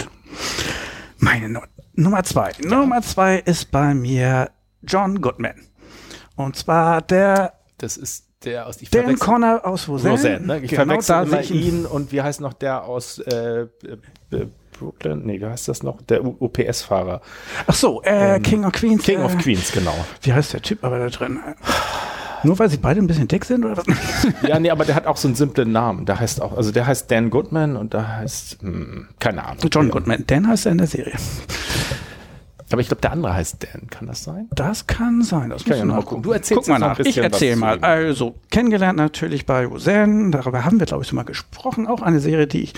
Meine Nu- Nummer zwei. Nummer zwei ist bei mir John Goodman. Und zwar der Das ist der aus, ich Dan Connor aus Roseanne. Roseanne, ne? Ich genau, verwechsel immer ich ihn. und wie heißt noch der aus äh, äh, Brooklyn? Nee, wie heißt das noch? Der UPS-Fahrer. Ach so, äh, King of Queens. King äh, of Queens, genau. Wie heißt der Typ aber da drin? Nur weil sie beide ein bisschen dick sind oder was? Ja, nee, aber der hat auch so einen simplen Namen. Der heißt auch, also der heißt Dan Goodman und da heißt, hm, keine Ahnung. John Goodman. Dan heißt er in der Serie. Aber ich glaube, der andere heißt Dan, kann das sein? Das kann sein. Das kann muss ja man noch mal gucken. gucken. Du erzählst Guck mal ein nach. Ich erzähle mal. Also, kennengelernt natürlich bei Roseanne. Darüber haben wir, glaube ich, schon mal gesprochen. Auch eine Serie, die ich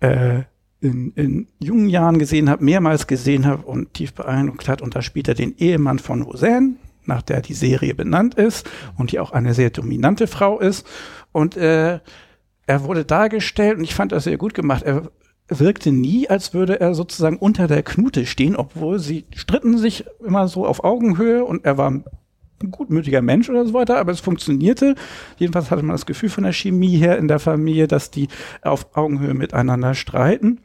äh, in, in jungen Jahren gesehen habe, mehrmals gesehen habe und tief beeindruckt hat. Und da spielt er den Ehemann von Roseanne, nach der die Serie benannt ist und die auch eine sehr dominante Frau ist. Und äh, er wurde dargestellt und ich fand das sehr gut gemacht. Er wirkte nie, als würde er sozusagen unter der Knute stehen, obwohl sie stritten sich immer so auf Augenhöhe und er war ein gutmütiger Mensch oder so weiter, aber es funktionierte. Jedenfalls hatte man das Gefühl von der Chemie her in der Familie, dass die auf Augenhöhe miteinander streiten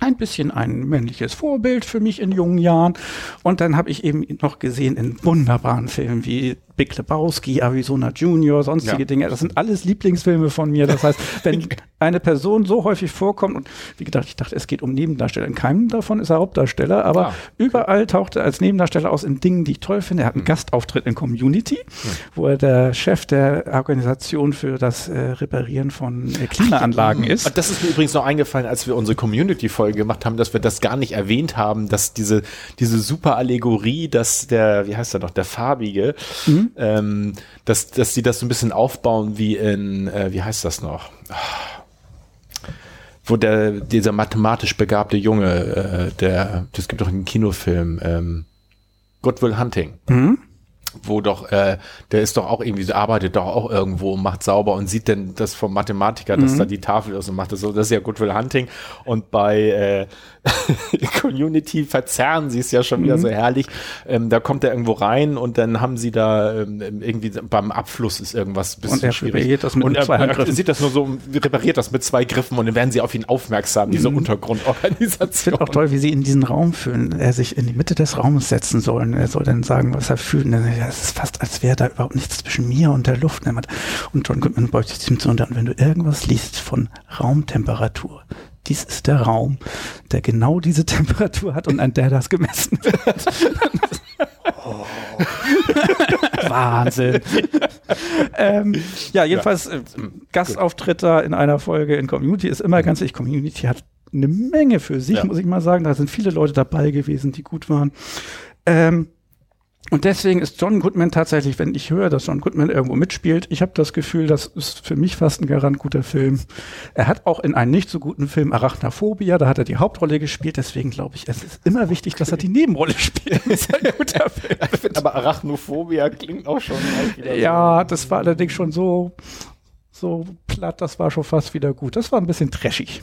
ein bisschen ein männliches Vorbild für mich in jungen Jahren. Und dann habe ich eben noch gesehen in wunderbaren Filmen wie Big Lebowski, Arizona Junior, sonstige ja. Dinge. Das sind alles Lieblingsfilme von mir. Das heißt, wenn eine Person so häufig vorkommt und wie gedacht, ich dachte, es geht um Nebendarsteller. In keinem davon ist er Hauptdarsteller, aber ah, okay. überall taucht er als Nebendarsteller aus in Dingen, die ich toll finde. Er hat einen mhm. Gastauftritt in Community, mhm. wo er der Chef der Organisation für das äh, Reparieren von äh, Klimaanlagen Ach, ist. Das ist mir übrigens noch eingefallen, als wir unsere Community-Folge gemacht haben, dass wir das gar nicht erwähnt haben, dass diese, diese super Allegorie, dass der, wie heißt er noch, der Farbige, mhm ähm, dass, dass sie das so ein bisschen aufbauen wie in, äh, wie heißt das noch? Wo der, dieser mathematisch begabte Junge, äh, der, das gibt doch einen Kinofilm, ähm, Good Will Hunting. Mhm wo doch, äh, der ist doch auch irgendwie, arbeitet doch auch irgendwo, macht sauber und sieht denn das vom Mathematiker, dass mhm. da die Tafel ist und macht das so, das ist ja Goodwill Hunting. Und bei äh, Community verzerren sie es ja schon wieder mhm. so herrlich. Ähm, da kommt er irgendwo rein und dann haben sie da ähm, irgendwie beim Abfluss ist irgendwas ein bisschen und er schwierig. Repariert das mit und er, zwei er sieht das nur so, repariert das mit zwei Griffen und dann werden sie auf ihn aufmerksam, diese mhm. Untergrundorganisation. Ich finde auch toll, wie sie in diesen Raum führen, er sich in die Mitte des Raumes setzen sollen. Er soll dann sagen, was er fühlt. Es ist fast, als wäre da überhaupt nichts zwischen mir und der Luft. Und John Goodman beugt sich ihm zu und dann, wenn du irgendwas liest von Raumtemperatur, dies ist der Raum, der genau diese Temperatur hat und an der das gemessen wird. oh. Wahnsinn. ähm, ja, jedenfalls ja. Äh, Gastauftritt in einer Folge in Community ist immer ganz wichtig. Community hat eine Menge für sich, ja. muss ich mal sagen. Da sind viele Leute dabei gewesen, die gut waren. Ähm, und deswegen ist John Goodman tatsächlich, wenn ich höre, dass John Goodman irgendwo mitspielt, ich habe das Gefühl, das ist für mich fast ein garant guter Film. Er hat auch in einem nicht so guten Film Arachnophobia, da hat er die Hauptrolle gespielt, deswegen glaube ich, es ist immer wichtig, dass er die Nebenrolle spielt. Ist ein guter Film. aber Arachnophobia klingt auch schon Ja, so. das war allerdings schon so, so platt, das war schon fast wieder gut. Das war ein bisschen trashig.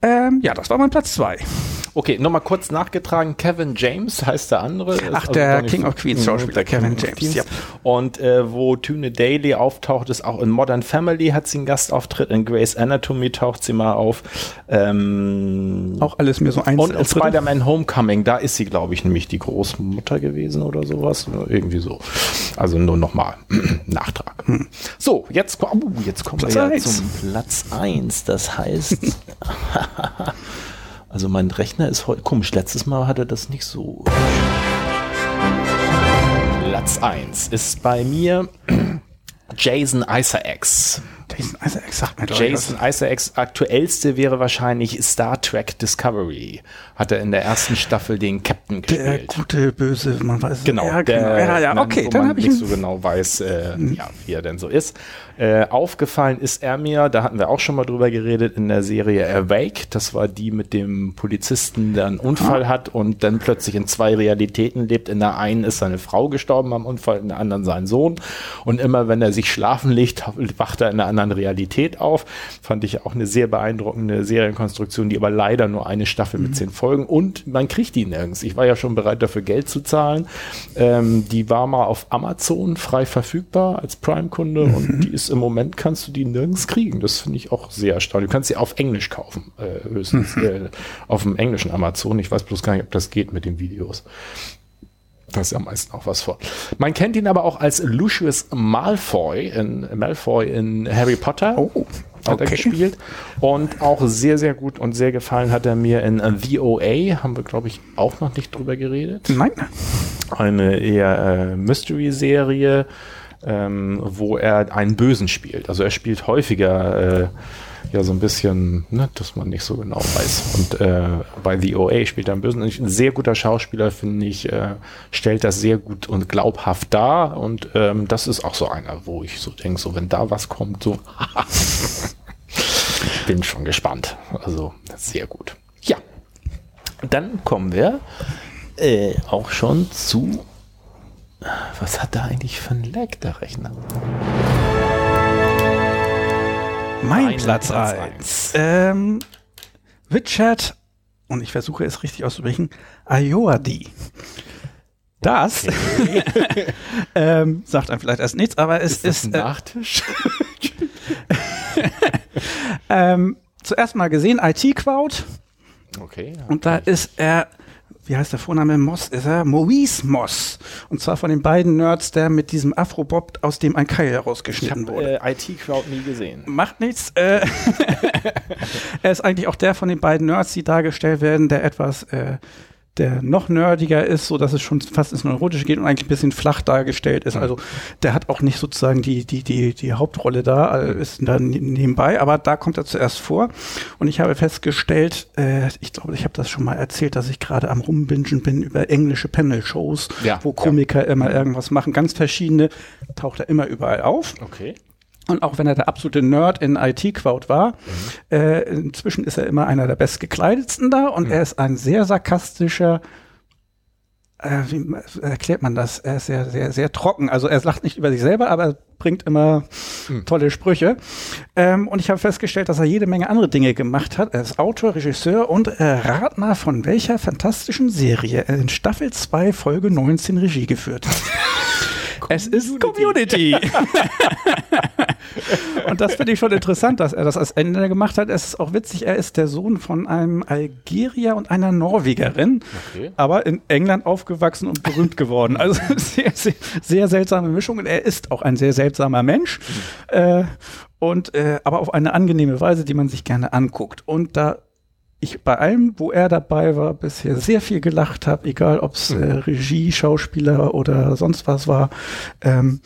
Ähm, ja, das war mein Platz zwei. Okay, nochmal kurz nachgetragen. Kevin James heißt der andere. Ach, also der King of Queens Schauspieler, Kevin James. Ja. Und äh, wo Tune Daly auftaucht, ist auch in Modern Family hat sie einen Gastauftritt. In Grey's Anatomy taucht sie mal auf. Ähm, auch alles mir so eins. Und in Spider-Man Homecoming, da ist sie, glaube ich, nämlich die Großmutter gewesen oder sowas. Irgendwie so. Also nur nochmal Nachtrag. Hm. So, jetzt, oh, jetzt kommen Platz wir ja zum Platz eins. Das heißt, Also mein Rechner ist heute komisch. Letztes Mal hatte das nicht so. Platz 1 ist bei mir Jason Isaacs. Jason Isaacs sagt mir Jason Isaacs aktuellste wäre wahrscheinlich Star Trek Discovery. Hat er in der ersten Staffel den Captain gespielt. Der gute, böse, man weiß Genau, ja, der, genau. Ja, ja, okay, dann habe ich nicht so genau weiß, äh, mhm. ja, wie er denn so ist. Äh, aufgefallen ist er mir, da hatten wir auch schon mal drüber geredet, in der Serie Awake. Das war die mit dem Polizisten, der einen Unfall ah. hat und dann plötzlich in zwei Realitäten lebt. In der einen ist seine Frau gestorben am Unfall, in der anderen sein Sohn. Und immer wenn er sich schlafen legt, wacht er in der anderen anderen Realität auf. Fand ich auch eine sehr beeindruckende Serienkonstruktion, die aber leider nur eine Staffel mhm. mit zehn Folgen und man kriegt die nirgends. Ich war ja schon bereit dafür Geld zu zahlen. Ähm, die war mal auf Amazon frei verfügbar als Prime-Kunde mhm. und die ist im Moment kannst du die nirgends kriegen. Das finde ich auch sehr erstaunlich. Du kannst sie auf Englisch kaufen, äh, höchstens mhm. äh, auf dem englischen Amazon. Ich weiß bloß gar nicht, ob das geht mit den Videos. Das ist am meisten auch was vor. Man kennt ihn aber auch als Lucius Malfoy in, Malfoy in Harry Potter. Oh, okay. Hat er gespielt. Und auch sehr, sehr gut und sehr gefallen hat er mir in The OA. Haben wir, glaube ich, auch noch nicht drüber geredet. Nein. Eine eher äh, Mystery-Serie, ähm, wo er einen Bösen spielt. Also er spielt häufiger äh, ja so ein bisschen, ne, dass man nicht so genau weiß. Und äh, bei The OA spielt er einen Bösen. Ein sehr guter Schauspieler, finde ich, äh, stellt das sehr gut und glaubhaft dar. Und ähm, das ist auch so einer, wo ich so denke, so wenn da was kommt, so bin schon gespannt. Also sehr gut. Ja, dann kommen wir äh, auch schon zu was hat da eigentlich für ein Lag, der Rechner? Mein, Platz 1. Ähm, Richard, und ich versuche es richtig auszusprechen, Ayoade. Das ähm, sagt einem vielleicht erst nichts, aber es Ist das ist, ein äh, Nachtisch? ähm, zuerst mal gesehen IT Crowd okay. ja. und da ist er, wie heißt der Vorname Moss, ist er Maurice Moss und zwar von den beiden Nerds, der mit diesem Afrobob, aus dem ein Keil Ich herausgeschnitten wurde. äh, IT-Crowd nie gesehen. Macht nichts. Äh, er ist eigentlich auch der von den beiden Nerds, die dargestellt werden, der etwas, äh, der noch nerdiger ist, so dass es schon fast ins Neurotische geht und eigentlich ein bisschen flach dargestellt ist. Also der hat auch nicht sozusagen die, die, die, die Hauptrolle da, äh, ist da ne- nebenbei, aber da kommt er zuerst vor. Und ich habe festgestellt, äh, ich glaube, ich habe das schon mal erzählt, dass ich gerade am Rumbingen bin über englische Panel-Shows, Ja, wo ja. Komiker immer irgendwas machen, ganz verschiedene, taucht er immer überall auf. Okay. Und auch wenn er der absolute Nerd in IT-Crowd war, Mhm. äh, inzwischen ist er immer einer der bestgekleidetsten da und Mhm. er ist ein sehr sarkastischer, äh, wie erklärt man das? Er ist sehr, sehr, sehr trocken. Also er lacht nicht über sich selber, aber er bringt immer Mhm. tolle Sprüche. Ähm, und ich habe festgestellt, dass er jede Menge andere Dinge gemacht hat. Er ist Autor, Regisseur und äh, rat mal, von welcher fantastischen Serie er in Staffel 2, Folge 19 Regie geführt hat. Es ist Community. Und das finde ich schon interessant, dass er das als Ende gemacht hat. Es ist auch witzig, er ist der Sohn von einem Algerier und einer Norwegerin, Okay. aber in England aufgewachsen und berühmt geworden. Also sehr, sehr, sehr seltsame Mischung. Und er ist auch ein sehr seltsamer Mensch. Äh, und äh, aber auf eine angenehme Weise, die man sich gerne anguckt. Und da ich bei allem, wo er dabei war, bisher sehr viel gelacht habe, egal ob es äh, Regie, Schauspieler oder sonst was war. Ähm,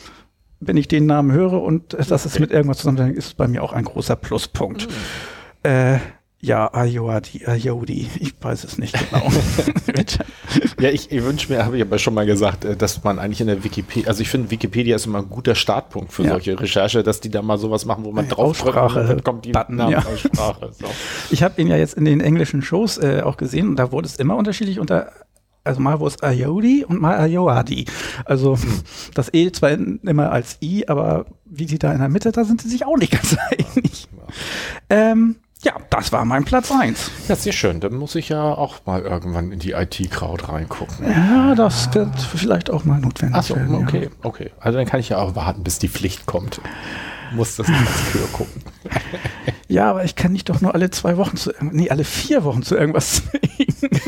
wenn ich den Namen höre und äh, dass es mit irgendwas zusammenhängt, ist bei mir auch ein großer Pluspunkt. Äh, ja, Ayodi, Ayodi, ich weiß es nicht genau. Ja, ich, ich wünsche mir, habe ich aber schon mal gesagt, äh, dass man eigentlich in der Wikipedia, also ich finde, Wikipedia ist immer ein guter Startpunkt für Ja. solche Recherche, dass die da mal sowas machen, wo man Ja, drauf Aussprache- dann kommt die Button, ja. Namensaussprache. So. Ich habe ihn ja jetzt in den englischen Shows äh, auch gesehen und da wurde es immer unterschiedlich unter, also mal wurde es Ayodi und mal Ayoadi. Also das E zwar immer als I, aber wie sie da in der Mitte, da sind sie sich auch nicht ganz einig. Ähm, ja, das war mein Platz eins. Ja, sehr schön. Dann muss ich ja auch mal irgendwann in die IT-Crowd reingucken. Ja, das wird vielleicht auch mal notwendig Achso, werden. okay, Ja. okay. Also dann kann ich ja auch warten, bis die Pflicht kommt. Muss das als Kür gucken. ja, aber ich kann nicht doch nur alle zwei Wochen zu irgendwas, nee, alle vier Wochen zu irgendwas zwingen.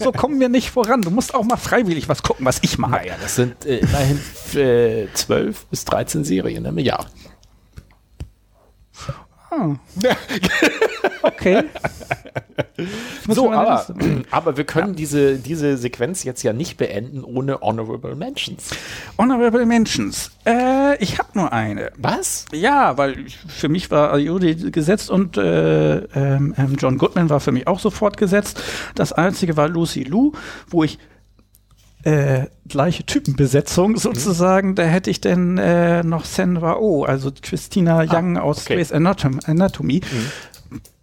so kommen wir nicht voran. Du musst auch mal freiwillig was gucken, was ich mag. Naja, das sind äh, immerhin äh, 12 bis 13 Serien im Jahr. Ah. Okay. So, aber, aber wir können diese, diese Sequenz jetzt ja nicht beenden ohne Honorable Mentions. Honorable Mentions. Äh, ich habe nur eine. Was? Ja, weil ich, für mich war Ayodi gesetzt und äh, ähm, ähm, John Goodman war für mich auch sofort gesetzt. Das einzige war Lucy Liu, wo ich äh, gleiche Typenbesetzung sozusagen, da hätte ich denn äh, noch Sandra Oh, also Christina Young aus okay. Grey's Anatom Anatomy,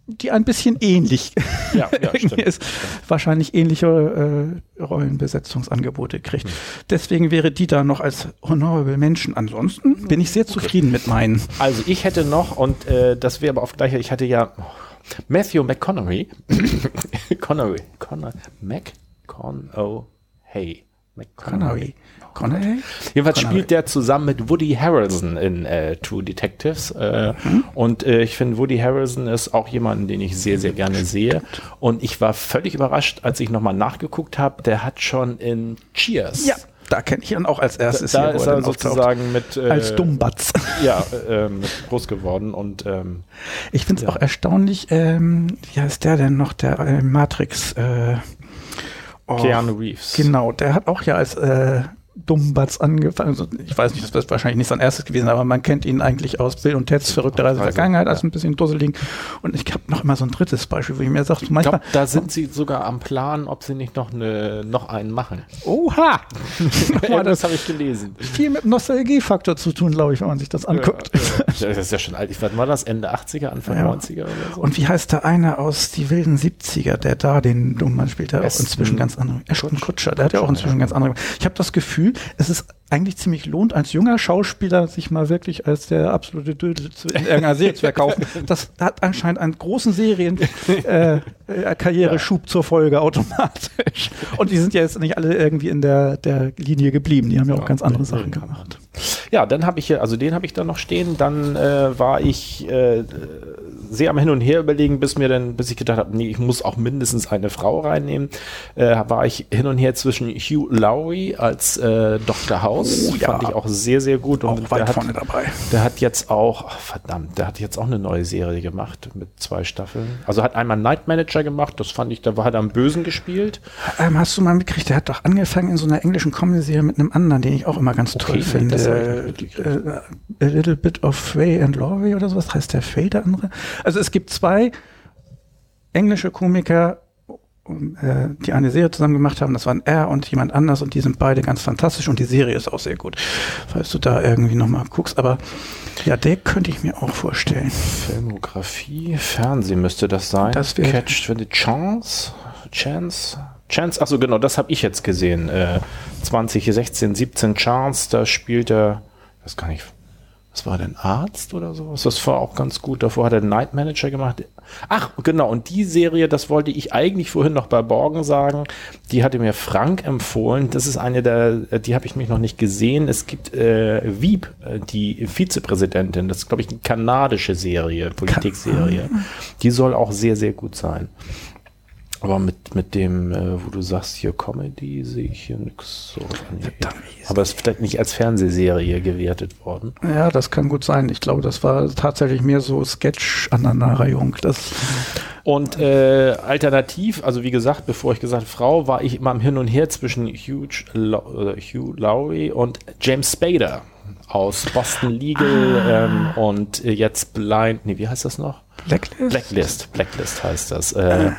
die ein bisschen ähnlich Ja, ja, stimmt. ist, wahrscheinlich ähnliche äh, Rollenbesetzungsangebote kriegt. Deswegen wäre die da noch als Honorable Menschen. Ansonsten bin ich sehr zufrieden mit meinen. Also ich hätte noch, und äh, das wäre aber auf gleicher, ich hatte ja Matthew McConaughey. Connery. Connery. McConaughey. Connery. Jedenfalls Connery. spielt der zusammen mit Woody Harrelson in äh, True Detectives. Äh, Und äh, ich finde, Woody Harrelson ist auch jemanden, den ich sehr, sehr gerne sehe. Und ich war völlig überrascht, als ich nochmal nachgeguckt habe. Der hat schon in Cheers. Ja, da kenne ich ihn auch als erstes da hier, wo ist er sozusagen mit. Äh, als Dummbatz. Ja, äh, mit groß geworden. Und ähm, Ich finde es auch erstaunlich, ähm, wie heißt der denn noch, der äh, Matrix? Äh, Keanu Reeves. Genau, der hat auch ja als äh, Dummbatz angefangen. Also, ich weiß nicht, das wird wahrscheinlich nicht sein erstes gewesen, aber man kennt ihn eigentlich aus Bill und Ted's verrückte Reise Reise, Vergangenheit als ja. ein bisschen dusselig. Und ich habe noch immer so ein drittes Beispiel, wo ich mir sage, so Ich manchmal, glaube, da sind sie sogar am Plan, ob sie nicht noch, eine, noch einen machen. oha, Ja, das habe ich gelesen. viel mit Nostalgiefaktor zu tun, glaube ich, wenn man sich das anguckt. Ja, Das ist ja schon alt. Ich war das Ende 80er, Anfang Ja. 90er oder so. Und wie heißt der eine aus die wilden 70er, der da den Dummmann spielt, der auch inzwischen ganz andere. Ashton Kutscher, der hat ja auch inzwischen ganz andere. Ich habe das Gefühl, Gefühl, es ist eigentlich ziemlich lohnt, als junger Schauspieler sich mal wirklich als der absolute Dödel zu, in irgendeiner Serie zu verkaufen. Das hat anscheinend einen großen Serien äh, äh, ja. zur Folge automatisch. Und die sind ja jetzt nicht alle irgendwie in der, der Linie geblieben. Die haben ja auch ja, ganz andere Sachen gemacht. Ja, dann habe ich hier, also den habe ich da noch stehen. Dann äh, war ich äh, sehr am Hin und Her überlegen, bis mir dann, bis ich gedacht habe, nee, ich muss auch mindestens eine Frau reinnehmen. Äh, war ich hin und her zwischen Hugh Lowry als äh, Dr. House, oh, ja. fand ich auch sehr, sehr gut. Und auch weit der vorne hat, dabei. Der hat jetzt auch, oh, verdammt, der hat jetzt auch eine neue Serie gemacht mit zwei Staffeln. Also hat einmal Night Manager gemacht, das fand ich, da war er am Bösen gespielt. Ähm, hast du mal mitgekriegt, der hat doch angefangen in so einer englischen Comedy-Serie mit einem anderen, den ich auch immer ganz okay, toll finde. Äh, A Little Bit of Frey and Laurie oder sowas heißt der Frey, der andere. Also es gibt zwei englische Komiker, äh, die eine Serie zusammen gemacht haben. Das waren er und jemand anders und die sind beide ganz fantastisch und die Serie ist auch sehr gut. Falls du da irgendwie nochmal guckst, aber ja, der könnte ich mir auch vorstellen. Filmografie, Fernsehen müsste das sein. Das Catch for the Chance, Chance, Chance. Achso, genau, das habe ich jetzt gesehen. Äh, 2016, 17 Chance, da spielt er, das kann ich was war denn Arzt oder sowas? Das war auch ganz gut. Davor hat er Night Manager gemacht. Ach, genau. Und die Serie, das wollte ich eigentlich vorhin noch bei Borgen sagen. Die hatte mir Frank empfohlen. Das ist eine der, die habe ich mich noch nicht gesehen. Es gibt äh, Wieb, äh, die Vizepräsidentin. Das ist, glaube ich, eine kanadische Serie, Politikserie. Die soll auch sehr, sehr gut sein. Aber mit, mit dem, äh, wo du sagst, hier Comedy, sehe ich hier nichts so. Nee. Aber es ist vielleicht nicht als Fernsehserie gewertet worden. Ja, das kann gut sein. Ich glaube, das war tatsächlich mehr so Sketch-Aneinanderreihung. Das und äh, alternativ, also wie gesagt, bevor ich gesagt habe, Frau, war ich immer im Hin und Her zwischen Hugh, Hugh Lowry und James Spader aus Boston Legal ah. ähm, und jetzt Blind, nee, wie heißt das noch? Blacklist? Blacklist, Blacklist heißt das. Äh, ah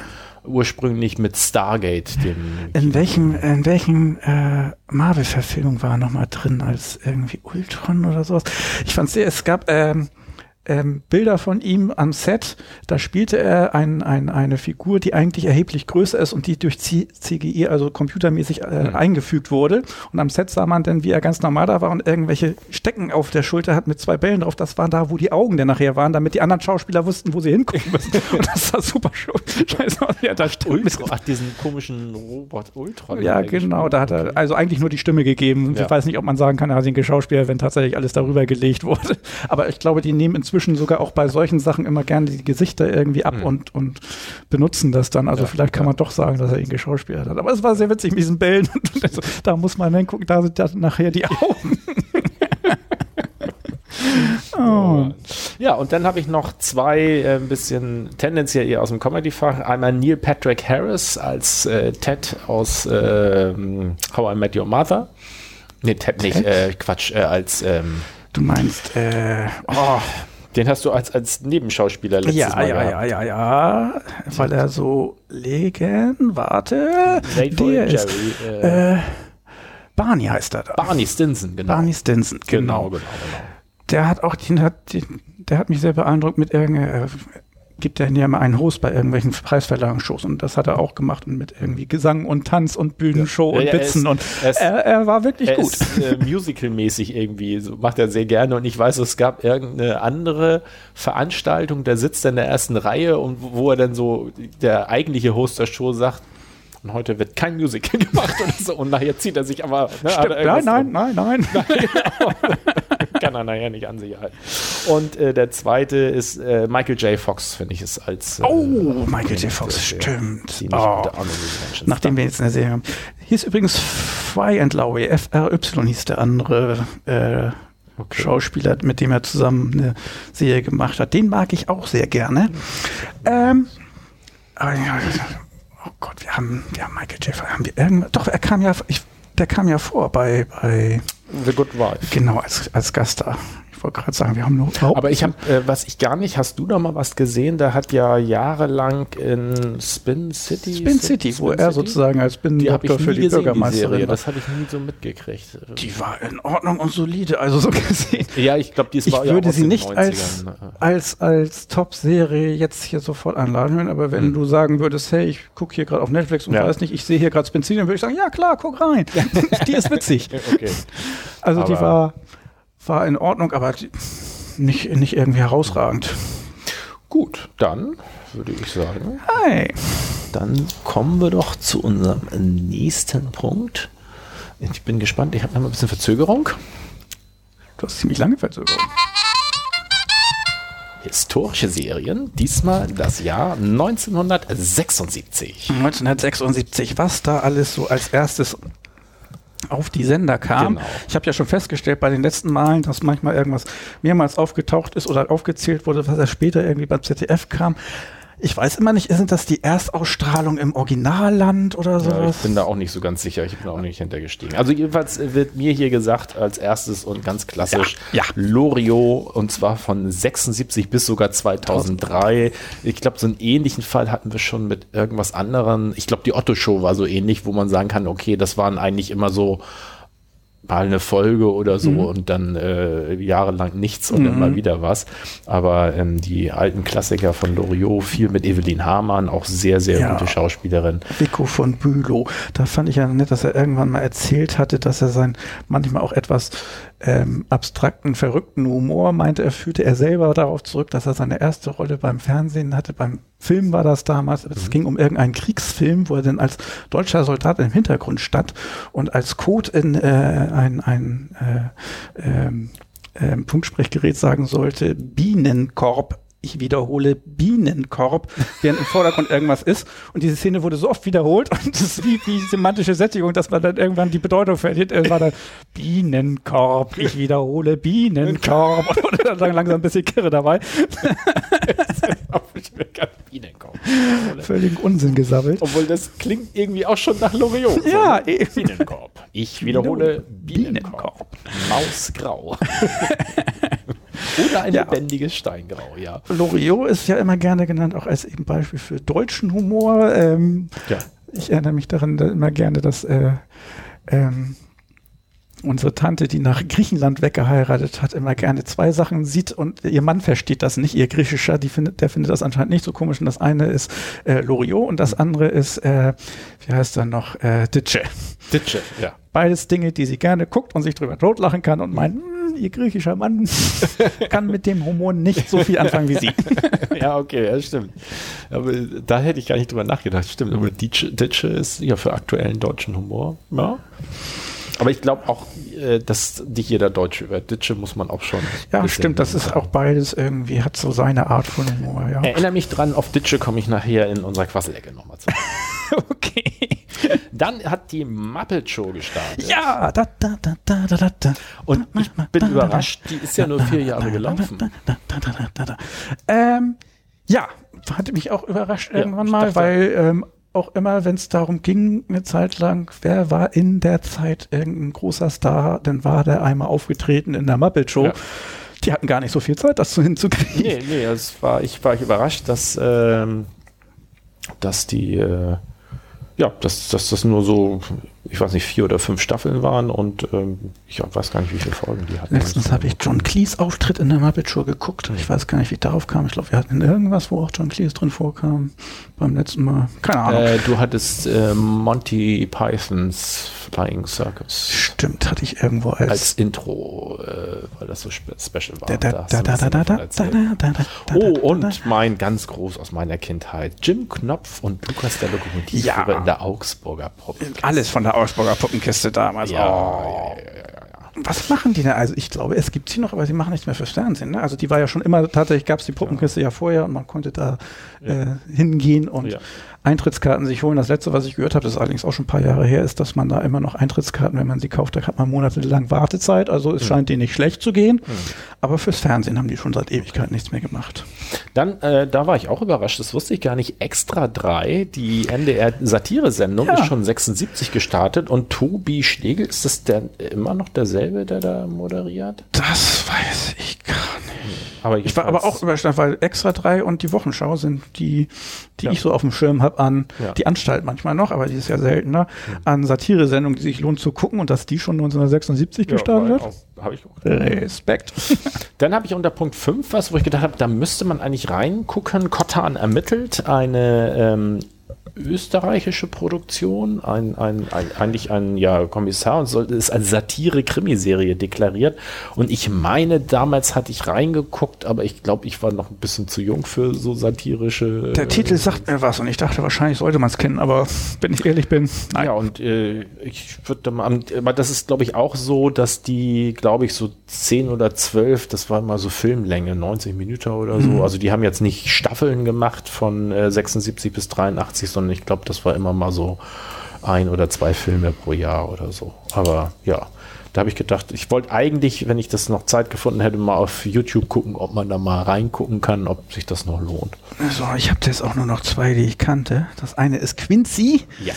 ursprünglich mit Stargate. Dem in welchem, in welchen äh, Marvel-Verfilmung war er nochmal drin als irgendwie Ultron oder sowas? Ich fand sehr, es gab ähm, ähm, Bilder von ihm am Set. Da spielte er ein, ein, eine Figur, die eigentlich erheblich größer ist und die durch CGI, also computermäßig äh, mhm. eingefügt wurde. Und am Set sah man dann, wie er ganz normal da war und irgendwelche Stecken auf der Schulter hat mit zwei Bällen drauf. Das war da, wo die Augen dann nachher waren, damit die anderen Schauspieler wussten, wo sie hingucken müssen. und das war super scheiße. Ja, da Ultra, ach, diesen komischen Robot Ultra. Ja, genau. Da hat er also eigentlich nur die Stimme gegeben. Ja. Ich weiß nicht, ob man sagen kann, er hat ihn Geschauspieler, wenn tatsächlich alles darüber gelegt wurde. Aber ich glaube, die nehmen inzwischen inzwischen sogar auch bei solchen Sachen immer gerne die Gesichter irgendwie ab mhm. und, und benutzen das dann. Also ja, vielleicht kann ja. man doch sagen, dass er ihn geschauspielert hat. Aber es war sehr witzig mit diesen Bällen. da muss man hingucken, da sind dann nachher die Augen. Oh. Ja, und dann habe ich noch zwei äh, ein bisschen tendenziell eher aus dem Comedy-Fach. Einmal Neil Patrick Harris als äh, Ted aus äh, How I Met Your Mother. Nee, Ted, Ted? nicht, äh, Quatsch, äh, als ähm, Du meinst, äh, oh, den hast du als, als Nebenschauspieler letztes ja, Mal ja, gehabt. Ja, ja, ja, ja. Weil er so legen, warte. Der ist, äh, äh, Barney heißt er da. Barney Stinson, genau. Barney Stinson, genau. Genau, genau, genau. Der hat auch, den hat, den, der hat mich sehr beeindruckt mit irgendeiner, gibt er ja immer einen Host bei irgendwelchen Preisverleihungsshows und das hat er auch gemacht und mit irgendwie Gesang und Tanz und Bühnenshow ja, und ja, Witzen ist, und er, ist, er, er, war wirklich er gut. Ist, äh, Musical-mäßig irgendwie, so macht er sehr gerne und ich weiß, es gab irgendeine andere Veranstaltung, da sitzt er in der ersten Reihe und wo er dann so, der eigentliche Host der Show sagt, und heute wird kein Musical gemacht oder so. Und nachher zieht er sich aber. Ne, Stimmt, nein, nein, nein, nein, nein. Kann er nachher nicht an sich halten. Und äh, der zweite ist äh, Michael J. Fox, finde ich, ist als. Äh, oh, Michael J. Fox, stimmt. Oh. Nachdem wir jetzt eine Serie haben. Hier ist übrigens Fry and Lowry, FRY hieß der andere. Äh, Okay. Schauspieler, mit dem er zusammen eine Serie gemacht hat. Den mag ich auch sehr gerne. Ähm, aber ja, oh Gott, wir haben, wir haben Michael J. Haben wir irgend, doch, er kam ja, ich, der kam ja vor bei, bei The Good Wife. Genau, als, als Gast da. Ich wollte gerade sagen, wir haben nur überhaupt Aber ich habe, äh, was ich gar nicht, hast du da mal was gesehen? Der hat ja jahrelang in Spin City. Spin City, wo Spin er City? sozusagen als die ich Binnendoktor für die die Bürgermeisterin Serie. war. Das habe ich nie so mitgekriegt. Die war in Ordnung und solide, also so gesehen. ja, ich glaube, die ist Ich ja würde sie nicht als, 90ern. als, als Top-Serie jetzt hier sofort anladen, aber wenn Hm. du sagen würdest, hey, ich gucke hier gerade auf Netflix und Ja. weiß nicht, ich sehe hier gerade Spin City, dann würde ich sagen, ja klar, guck rein. die ist witzig. Okay. Also die Aber- war, war in Ordnung, aber nicht, nicht irgendwie herausragend. Gut, dann würde ich sagen, Hi. dann kommen wir doch zu unserem nächsten Punkt. Ich bin gespannt, ich habe noch mal ein bisschen Verzögerung. Du hast ziemlich lange Verzögerung. Historische Serien, diesmal das Jahr 1976. 1976, was da alles so als erstes auf die Sender kam. Genau. Ich habe ja schon festgestellt bei den letzten Malen, dass manchmal irgendwas mehrmals aufgetaucht ist oder aufgezählt wurde, was erst später irgendwie beim ZDF kam. Ich weiß immer nicht, sind das die Erstausstrahlung im Originalland oder Ja, sowas? ich bin da auch nicht so ganz sicher. Ich bin auch nicht hintergestiegen. Also jedenfalls wird mir hier gesagt als erstes und ganz klassisch Ja, ja. Loriot und zwar von 76 bis sogar 2003. Ich glaube, so einen ähnlichen Fall hatten wir schon mit irgendwas anderem. Ich glaube, die Otto Show war so ähnlich, wo man sagen kann, okay, das waren eigentlich immer so mal eine Folge oder so Mhm. und dann äh, jahrelang nichts und dann mal wieder was. Aber ähm, die alten Klassiker von Loriot, viel mit Evelyn Hamann, auch sehr, sehr Ja. gute Schauspielerin. Vico von Bülow. Da fand ich ja nett, dass er irgendwann mal erzählt hatte, dass er seinen manchmal auch etwas ähm, abstrakten, verrückten Humor meinte, er führte er selber darauf zurück, dass er seine erste Rolle beim Fernsehen hatte. Beim Film war das damals. Es ging um irgendeinen Kriegsfilm, wo er dann als deutscher Soldat im Hintergrund stand und als Code in äh, ein, ein äh, ähm, ähm, Funksprechgerät sagen sollte, Bienenkorb ich wiederhole Bienenkorb, während im Vordergrund irgendwas ist. Und diese Szene wurde so oft wiederholt und das ist wie, wie semantische Sättigung, dass man dann irgendwann die Bedeutung verliert. Es war dann Bienenkorb, ich wiederhole Bienenkorb und dann langsam ein bisschen Kirre dabei. Bienenkorb. Völligen Unsinn gesammelt. Obwohl das klingt irgendwie auch schon nach Loriot. Ja, So, eben. Bienenkorb. Ich wiederhole Bienenkorb. Bienenkorb. Mausgrau. Oder ein Ja. lebendiges Steingrau, ja. Loriot ist ja immer gerne genannt, auch als eben Beispiel für deutschen Humor. Ähm, Ja. Ich erinnere mich daran da immer gerne, dass äh, ähm, unsere Tante, die nach Griechenland weggeheiratet hat, immer gerne zwei Sachen sieht und ihr Mann versteht das nicht, ihr Griechischer, die findet, der findet das anscheinend nicht so komisch. Und das eine ist äh, Loriot und das andere ist, äh, wie heißt er noch, äh, Ditsche. Ditsche, ja. Beides Dinge, die sie gerne guckt und sich drüber totlachen kann und meint, "Hm, ihr griechischer Mann kann mit dem Humor nicht so viel anfangen wie sie. ja, okay, ja, stimmt. Aber da hätte ich gar nicht drüber nachgedacht. Stimmt, aber Ditsche, ist ja für aktuellen deutschen Humor. Ja. Aber ich glaube auch, äh, dass nicht jeder Deutsche über Ditsche muss man auch schon. Ja, stimmt, das ist auch beides irgendwie, hat so seine Art von Humor, ja. Erinnere mich dran, auf Ditsche komme ich nachher in unserer Quasselecke nochmal zu. Okay. Dann hat die Muppet Show gestartet. Ja, da, da, da, da, da, da. Und ich bin überrascht, die ist ja nur vier Jahre gelaufen. Ähm, ja, hatte mich auch überrascht Ja, irgendwann mal, dachte- weil ähm, auch immer, wenn es darum ging, eine Zeit lang, wer war in der Zeit irgendein großer Star, dann war der einmal aufgetreten in der Muppet Show. Ja. Die hatten gar nicht so viel Zeit, das so hinzukriegen. Nee, nee, es war, ich war überrascht, dass, ähm, dass die, äh, ja, dass, dass das nur so, ich weiß nicht, vier oder fünf Staffeln waren und ähm, ich weiß gar nicht, wie viele Folgen die hatten. Letztens habe ich John Cleese Auftritt in der Muppet Show geguckt. Ich weiß gar nicht, wie ich darauf kam. Ich glaube, wir hatten irgendwas, wo auch John Cleese drin vorkam. Beim letzten Mal. Keine Ahnung. Äh, du hattest äh, Monty Pythons Flying Circus Stimmt, hatte ich irgendwo als. als Intro, äh, weil das so spe special war. da, da, Da da, da, da, da, da, da, da, da, da, Oh, da, und mein ganz groß aus meiner Kindheit. Jim Knopf und Lukas der Lokomotivführer Ja. in der Augsburger Puppe. Alles von der Augsburger Puppenkiste damals. Ja, Oh. ja, ja, ja, ja. Was machen die denn? Also ich glaube, es gibt sie noch, aber sie machen nichts mehr fürs Fernsehen. Ne? Also die war ja schon immer, tatsächlich gab es die Puppenkiste ja. vorher und man konnte da äh, hingehen und. Eintrittskarten sich holen. Das letzte, was ich gehört habe, das ist allerdings auch schon ein paar Jahre her, ist, dass man da immer noch Eintrittskarten, wenn man sie kauft, da hat man monatelang Wartezeit. Also es scheint denen nicht schlecht zu gehen. Aber fürs Fernsehen haben die schon seit Ewigkeit nichts mehr gemacht. Dann, äh, da war ich auch überrascht, das wusste ich gar nicht. Extra 3, die NDR-Satire-Sendung, Ja. ist schon 76 gestartet und Tobi Schlegel, ist das der, immer noch derselbe, der da moderiert? Das weiß ich gar nicht. Aber Ich war aber auch überrascht, weil Extra 3 und die Wochenschau sind die, die Ja. ich so auf dem Schirm habe an Ja. die Anstalt manchmal noch, aber die ist ja seltener, an Satire-Sendungen, die sich lohnt zu gucken und dass die schon 1976 gestartet hat. Habe ich auch. Respekt. Dann habe ich unter Punkt 5 was, wo ich gedacht habe, da müsste man eigentlich reingucken. Kottan ermittelt, eine ähm, österreichische Produktion, ein, ein, ein, eigentlich ein ja, Kommissar und soll, ist als Satire-Krimiserie deklariert. Und ich meine, damals hatte ich reingeguckt, aber ich glaube, ich war noch ein bisschen zu jung für so satirische. Der äh, Titel sagt mir was und ich dachte, wahrscheinlich sollte man es kennen, aber wenn ich ehrlich bin, nein. Ja, und äh, ich würde mal, das ist, glaube ich, auch so, dass die, glaube ich, so 10 oder 12, das war mal so Filmlänge, 90 Minuten oder so. Also die haben jetzt nicht Staffeln gemacht von äh, 76 bis 83, sondern ich glaube, das war immer mal so ein oder zwei Filme pro Jahr oder so. Aber ja, da habe ich gedacht, ich wollte eigentlich, wenn ich das noch Zeit gefunden hätte, mal auf YouTube gucken, ob man da mal reingucken kann, ob sich das noch lohnt. So, ich habe jetzt auch nur noch zwei, die ich kannte. Das eine ist Quincy. Ja,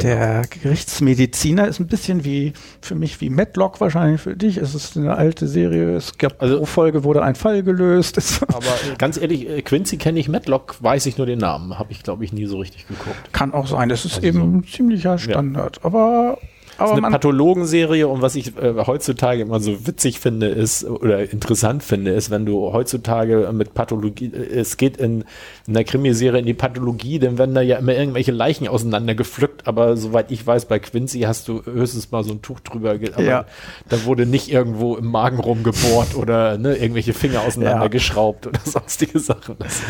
Der Gerichtsmediziner ist ein bisschen wie, für mich wie Matlock wahrscheinlich für dich. Es ist eine alte Serie. Es gab Also- pro Folge wurde ein Fall gelöst. Aber ganz ehrlich, äh, Quincy kenne ich, Matlock weiß ich nur den Namen. Habe ich, glaube ich, nie so richtig geguckt. kann auch sein. Das ist Also eben so- ein ziemlicher Standard. Aber, Das aber ist eine Pathologenserie und was ich äh, heutzutage immer so witzig finde ist oder interessant finde, ist, wenn du heutzutage mit Pathologie, äh, es geht in, in der Krimiserie in die Pathologie, dann werden da ja immer irgendwelche Leichen auseinander gepflückt, aber soweit ich weiß, bei Quincy hast du höchstens mal so ein Tuch drüber, aber Ja. da wurde nicht irgendwo im Magen rumgebohrt oder ne, irgendwelche Finger auseinander Ja. oder sonstige Sachen. Das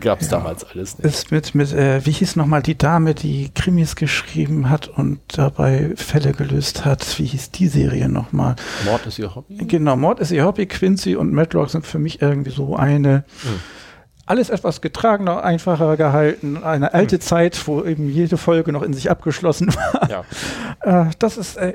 gab es damals alles nicht. ist mit, mit äh, wie hieß nochmal die Dame, die Krimis geschrieben hat und dabei Fälle gelöst hat? Wie hieß die Serie nochmal? Mord ist ihr Hobby? Genau, Mord ist ihr Hobby. Quincy und Matlock sind für mich irgendwie so eine. Hm. Alles etwas getragener, einfacher gehalten. Eine alte Hm. Zeit, wo eben jede Folge noch in sich abgeschlossen war. Ja. Äh, das ist äh,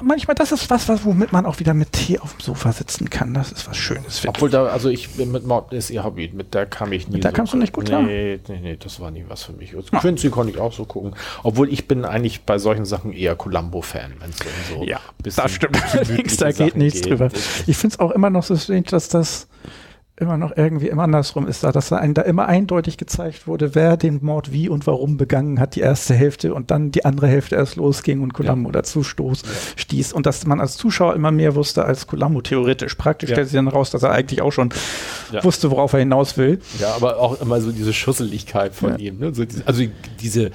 manchmal, das ist was, was, womit man auch wieder mit Tee auf dem Sofa sitzen kann. Das ist was Schönes. Obwohl da, also ich bin mit Mord ist ihr Hobby, mit der kam ich nie Mit der so. kamst du nicht gut klar? Nee, nee, nee, das war nie was für mich. Also Quincy konnte ich auch so gucken. Obwohl ich bin eigentlich bei solchen Sachen eher Columbo-Fan, wenn es um so Ja, das stimmt allerdings, da geht Sachen nichts drüber. Das- Ich finde es auch immer noch so strange, dass das immer noch irgendwie immer andersrum ist, da dass da, ein, da immer eindeutig gezeigt wurde, wer den Mord wie und warum begangen hat, die erste Hälfte und dann die andere Hälfte erst losging und Columbo dazu stoß, stieß und dass man als Zuschauer immer mehr wusste als Columbo theoretisch. Praktisch Ja. stellt sich dann raus, dass er eigentlich auch schon Ja. wusste, worauf er hinaus will. Ja, aber auch immer so diese Schusseligkeit von Ja. ihm. Ne? So diese, also diese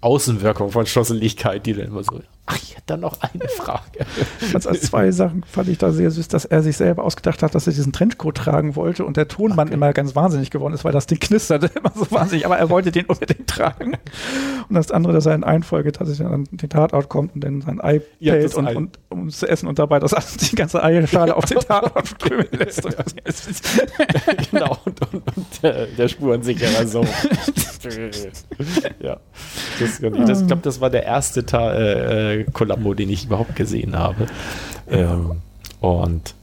Außenwirkung von Schusseligkeit, die dann immer so, ach, ich hätte da noch eine Frage. als, als zwei Sachen fand ich da sehr süß, dass er sich selber ausgedacht hat, dass er diesen Trenchcoat tragen wollte und der Tonmann immer ganz wahnsinnig geworden ist, weil das Ding knisterte immer so wahnsinnig, aber er wollte den unbedingt tragen. Und das andere, dass er in Einfolge tatsächlich an den Tatort kommt und dann sein Ei Ja, das und, und um zu essen und dabei das die ganze Eierschale auf den Tatort strömen lässt. Genau, und, und, und der, der spurensicherer Sohn. ja, das, das, ich glaube, das war der erste Ta äh, äh, Columbo, den ich überhaupt gesehen habe. Ähm, und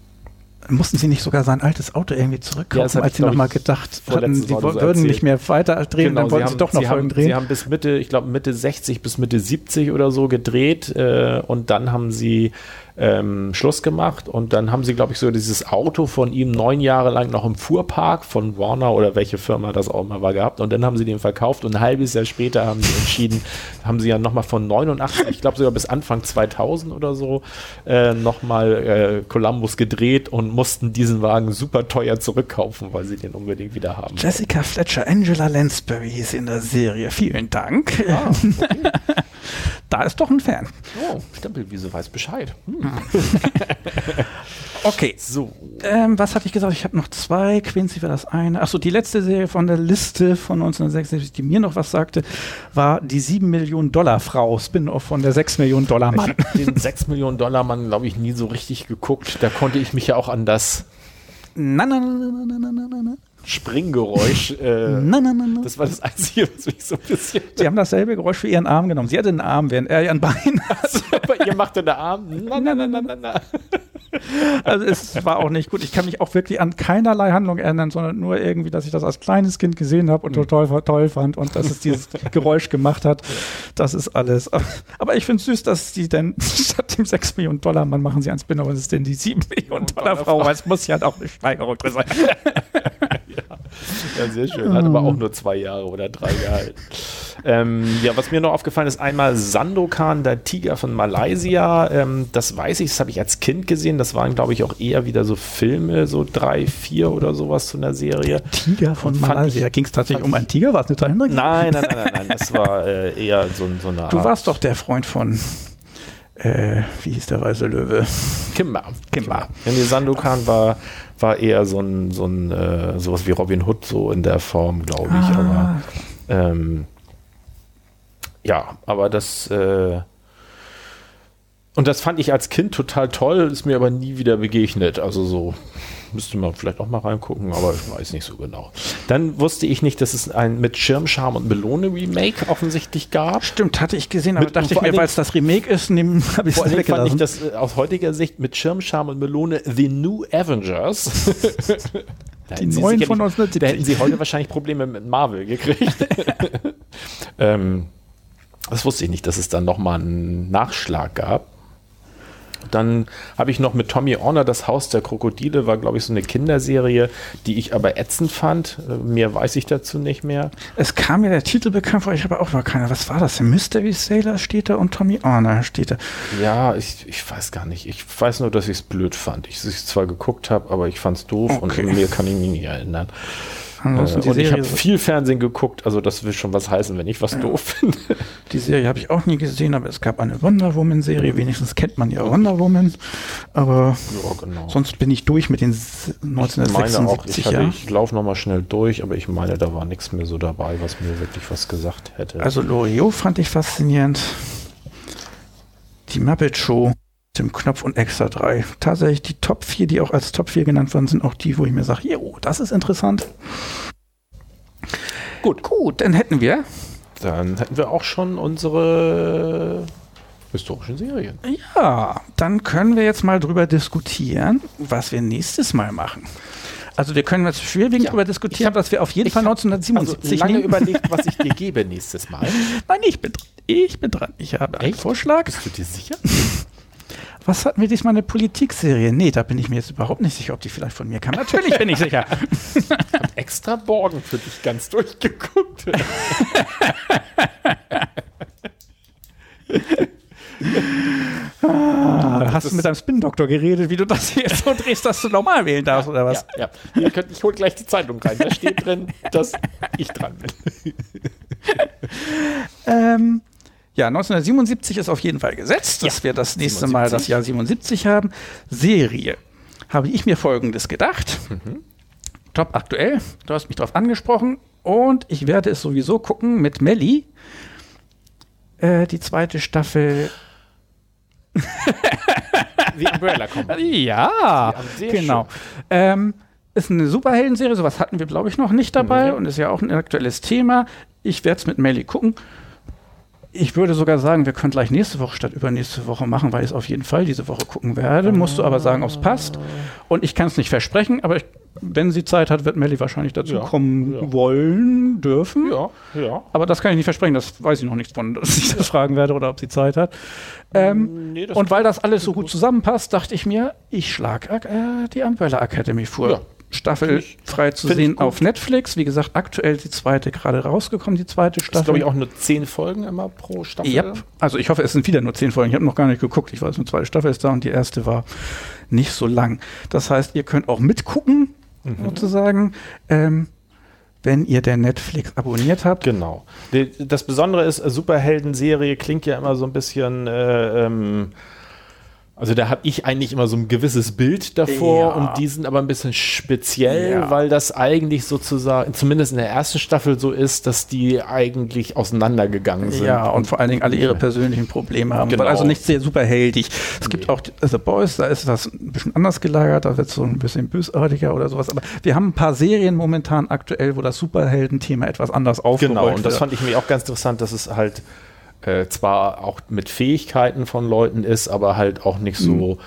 Mussten sie nicht sogar sein altes Auto irgendwie Ja, zurückkaufen, hatte als ich, sie nochmal gedacht hatten, sie so würden erzählt. nicht mehr weiter drehen, dann wollten sie, doch noch sie Folgen haben, drehen. Sie haben bis Mitte, ich glaube Mitte 60 bis Mitte 70 oder so gedreht äh, und dann haben sie ähm, Schluss gemacht und dann haben sie, glaube ich, so dieses Auto von ihm neun Jahre lang noch im Fuhrpark von Warner oder welche Firma das auch immer war gehabt und dann haben sie den verkauft und ein halbes Jahr später haben sie entschieden, haben sie ja nochmal von 89, ich glaube sogar bis Anfang 2000 oder so, äh, nochmal äh, Columbus gedreht und mussten diesen Wagen super teuer zurückkaufen, weil sie den unbedingt wieder haben. Jessica Fletcher, Angela Lansbury ist in der Serie. Vielen Dank. Ah, Da ist doch ein Fan. Oh, Stempelwiese weiß Bescheid. Hm. okay. So. Ähm, was hatte ich gesagt? Ich habe noch zwei. Quincy war das eine. Achso, die letzte Serie von der Liste von 1966, die mir noch was sagte, war die 7 Millionen Dollar Frau. Spin-off von der 6 Millionen Dollar Mann. Ich den 6 Millionen Dollar Mann, glaube ich, nie so richtig geguckt. Da konnte ich mich ja auch an das na, na, na, na, na, na, na, Springgeräusch. Äh, na, na, na. das war das Einzige, was mich so ein bisschen. Sie haben dasselbe Geräusch für ihren Arm genommen. Sie hatte einen Arm, während er ihren Bein hat. Bei ihr machte der Arm. Na, na, na, na, na. Also es war auch nicht gut. Ich kann mich auch wirklich an keinerlei Handlung erinnern, sondern nur irgendwie, dass ich das als kleines Kind gesehen habe und Mhm. total toll fand und dass es dieses Geräusch gemacht hat. Das ist alles. Aber ich finde es süß, dass die denn statt dem 6 Millionen Dollar Mann machen sie ein Spin-off und es ist denn die 7 Millionen Dollar Frau. weil Es muss ja auch eine Steigerung sein. Ja, sehr schön. Hat aber auch nur zwei Jahre oder drei gehalten. ähm, ja, was mir noch aufgefallen ist, einmal Sandokan, der Tiger von Malaysia. Ähm, das weiß ich, das habe ich als Kind gesehen. Das waren, glaube ich, auch eher wieder so Filme, so drei, vier oder sowas zu einer Serie. Tiger von Malaysia. Ging es tatsächlich um einen Tiger? War es eine Zeichentrick? Nein, nein, nein, nein, nein. Das war äh, eher so, so eine Du Art warst doch der Freund von, äh, wie hieß der weiße Löwe? Kimber. Kimber. Ja, nee, Sandokan war, war eher so ein, so ein äh, sowas wie Robin Hood, so in der Form, glaube ich. Ah. Aber ähm, ja, aber das äh, und das fand ich als Kind total toll, ist mir aber nie wieder begegnet. Also so müsste man vielleicht auch mal reingucken, aber ich weiß nicht so genau. Dann wusste ich nicht, dass es ein mit Schirmscham und Melone Remake offensichtlich gab. Stimmt, hatte ich gesehen, aber Mit- dachte ich mir, weil es das Remake ist, habe ich es allem fand ich weggelassen. das äh, aus heutiger Sicht mit Schirmscham und Melone The New Avengers. Da Die hätten Sie neuen von 1970. Da hätten Sie heute wahrscheinlich Probleme mit Marvel gekriegt. ähm, das wusste ich nicht, dass es dann nochmal einen Nachschlag gab. Dann habe ich noch mit Tommy Orner das Haus der Krokodile, war glaube ich so eine Kinderserie, die ich aber ätzend fand. Äh, Mehr weiß ich dazu nicht mehr. Es kam mir der Titel bekannt vor, ich habe auch noch keiner. Was war das? Mystery Sailor steht da und Tommy Arner steht da. Ja, ich, ich weiß gar nicht. Ich weiß nur, dass ich es blöd fand. Ich es zwar geguckt habe, aber ich fand es doof Okay. und mir kann ich mich nicht erinnern. Äh, und ich habe viel Fernsehen geguckt, also das will schon was heißen, wenn ich was doof finde. die Serie habe ich auch nie gesehen, aber es gab eine Wonder Woman Serie. Wenigstens kennt man ja Wonder Woman. Aber Ja, genau. sonst bin ich durch mit den s- ich meine auch, 1976 ich, Jahren. ich laufe nochmal schnell durch, aber ich meine, da war nichts mehr so dabei, was mir wirklich was gesagt hätte. Also Loriot fand ich faszinierend. Die Muppet Show, dem Knopf und Extra 3. Tatsächlich die Top 4, die auch als Top 4 genannt worden sind, auch die, wo ich mir sage, jo, das ist interessant. Gut, gut, dann hätten wir, Dann hätten wir auch schon unsere historischen Serien. ja, dann können wir jetzt mal drüber diskutieren, was wir nächstes Mal machen. Also wir können jetzt schwerwiegend Ja, drüber ich diskutieren, hab- dass wir auf jeden Fall hab 1977 Also lange nehmen. überlegt, was ich dir gebe nächstes Mal. Nein, ich bin, dran. ich bin dran. Ich habe einen Echt? Vorschlag. Bist du dir sicher? Was hatten wir diesmal eine Politikserie? Nee, da bin ich mir jetzt überhaupt nicht sicher, ob die vielleicht von mir kam. Natürlich bin ich sicher. Extra Borgen für dich ganz durchgeguckt. Ah, hast du mit deinem Spin-Doktor geredet, wie du das hier jetzt so drehst, dass du normal wählen darfst, oder was? Ja, ja. Ihr könnt, ich hole gleich die Zeitung rein. Da steht drin, dass ich dran bin. Ähm, ja, 1977 ist auf jeden Fall gesetzt, dass Ja, wir das nächste 77. Mal das Jahr 77 haben. Serie. Habe ich mir folgendes gedacht. Mhm. Top aktuell. Du hast mich darauf angesprochen. Und ich werde es sowieso gucken mit Melly. Äh, die zweite Staffel. The Umbrella Company. Ja, Ja, genau. Ähm, ist eine Superhelden-Serie, sowas hatten wir, glaube ich, noch nicht dabei Ja. und ist ja auch ein aktuelles Thema. Ich werde es mit Melly gucken. Ich würde sogar sagen, wir können gleich nächste Woche statt übernächste Woche machen, weil ich es auf jeden Fall diese Woche gucken werde. Musst du aber sagen, ob es passt. Und ich kann es nicht versprechen, aber ich, wenn sie Zeit hat, wird Melly wahrscheinlich dazu Ja, kommen ja. wollen, dürfen. Ja, ja. Aber das kann ich nicht versprechen, das weiß ich noch nichts von, dass ich das fragen werde oder ob sie Zeit hat. Ähm, Nee, das und weil das alles so gut zusammenpasst, dachte ich mir, ich schlage äh, die Umbrella Academy vor. Ja. Staffel frei zu sehen auf Netflix. Wie gesagt, aktuell die zweite gerade rausgekommen, die zweite ist, Staffel. glaube ich, auch nur zehn Folgen immer pro Staffel. Ja, also ich hoffe, es sind wieder nur zehn Folgen. Ich habe noch gar nicht geguckt. Ich weiß, eine zweite Staffel ist da und die erste war nicht so lang. Das heißt, ihr könnt auch mitgucken, Mhm. sozusagen, ähm, wenn ihr der Netflix abonniert habt. Genau. Das Besondere ist, Superhelden-Serie klingt ja immer so ein bisschen. Äh, ähm, also da habe ich eigentlich immer so ein gewisses Bild davor Ja. und die sind aber ein bisschen speziell, Ja. weil das eigentlich sozusagen, zumindest in der ersten Staffel so ist, dass die eigentlich auseinandergegangen sind. Ja, und vor allen Dingen alle ihre persönlichen Probleme haben. Genau. Also nicht sehr superheldig. Es gibt Nee. auch The Boys, da ist das ein bisschen anders gelagert, da wird es so ein bisschen bösartiger oder sowas. Aber wir haben ein paar Serien momentan aktuell, wo das Superhelden-Thema etwas anders aufgerollt Genau, und das wird. fand ich mir auch ganz interessant, dass es halt äh, zwar auch mit Fähigkeiten von Leuten ist, aber halt auch nicht so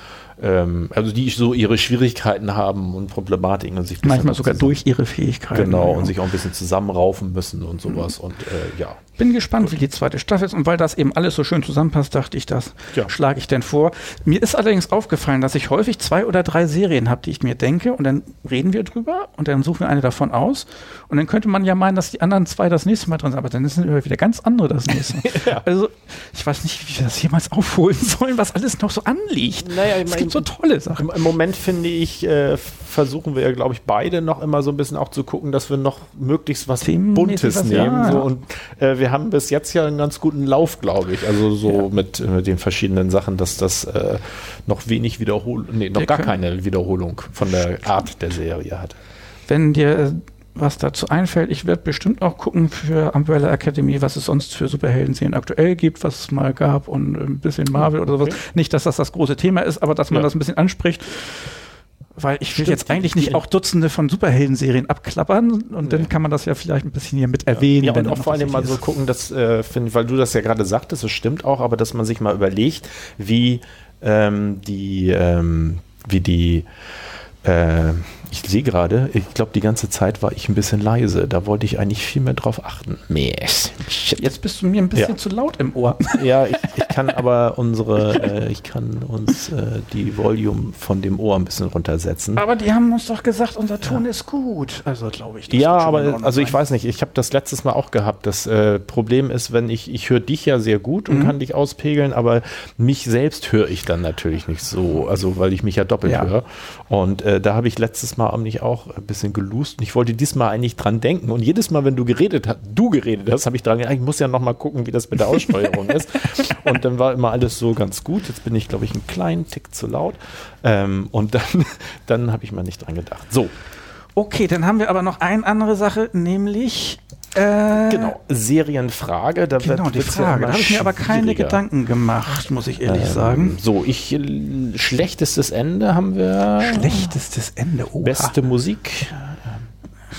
ähm, also die so ihre Schwierigkeiten haben und Problematiken und sich Manchmal sogar durch ihre Fähigkeiten. Genau, ja. und sich auch ein bisschen zusammenraufen müssen und sowas. Und äh, ja. Bin gespannt, wie die zweite Staffel ist. Und weil das eben alles so schön zusammenpasst, dachte ich, das Ja. schlage ich denn vor. Mir ist allerdings aufgefallen, dass ich häufig zwei oder drei Serien habe, die ich mir denke. Und dann reden wir drüber und dann suchen wir eine davon aus. Und dann könnte man ja meinen, dass die anderen zwei das nächste Mal drin sind. Aber dann sind wieder ganz andere das nächste Mal. Also, ich weiß nicht, wie wir das jemals aufholen sollen, was alles noch so anliegt. Naja, es mein- gibt so tolle Sachen. Im, Im Moment finde ich, äh, versuchen wir, glaube ich, beide noch immer so ein bisschen auch zu gucken, dass wir noch möglichst was Themenmäßig Buntes was, nehmen. ja, so. ja. Und äh, wir haben bis jetzt ja einen ganz guten Lauf, glaube ich. Also so mit, äh, mit den verschiedenen Sachen, dass das äh, noch wenig Wiederholung, nee, noch Wir gar keine Wiederholung von der Art der Serie hat. Wenn dir was dazu einfällt, ich werde bestimmt auch gucken für Umbrella Academy, was es sonst für Superhelden-Serien aktuell gibt, was es mal gab und ein bisschen Marvel oder sowas. Okay. Nicht, dass das das große Thema ist, aber dass man Ja. das ein bisschen anspricht. Weil ich will Stimmt, jetzt eigentlich nicht auch Dutzende von Superhelden-Serien abklappern und Nee. dann kann man das ja vielleicht ein bisschen hier mit erwähnen. Ja, und auch vor allem mal so gucken, dass, äh, find, weil du das ja gerade sagtest, das stimmt auch, aber dass man sich mal überlegt, wie ähm, die, ähm, wie die, äh, ich sehe gerade, ich glaube, die ganze Zeit war ich ein bisschen leise. Da wollte ich eigentlich viel mehr drauf achten. Jetzt bist du mir ein bisschen Ja. zu laut im Ohr. Ja, ich, ich kann aber unsere, äh, ich kann uns äh, die Volume von dem Ohr ein bisschen runtersetzen. Aber die haben uns doch gesagt, unser Ton ist gut. Also glaube ich. das Ja, aber also ich weiß nicht, ich habe das letztes Mal auch gehabt. Das äh, Problem ist, wenn ich, ich höre dich ja sehr gut und Mhm. kann dich auspegeln, aber mich selbst höre ich dann natürlich nicht so, also weil ich mich ja doppelt Ja. höre. Und äh, da habe ich letztes Mal eigentlich auch ein bisschen gelust und ich wollte diesmal eigentlich dran denken. Und jedes Mal, wenn du geredet hast, du geredet hast, habe ich dran gedacht, ich muss ja noch mal gucken, wie das mit der Aussteuerung ist. Und dann war immer alles so ganz gut. Jetzt bin ich, glaube ich, einen kleinen Tick zu laut. Ähm, und dann, dann habe ich mal nicht dran gedacht. So, Okay, dann haben wir aber noch eine andere Sache, nämlich. Äh, Genau, Serienfrage. Da Genau, wird, die ja Frage. immer da habe ich mir aber keine. Gedanken gemacht, muss ich ehrlich Ähm, sagen. So, ich äh, schlechtestes Ende haben wir. Schlechtestes Ende. Oha. Beste Musik,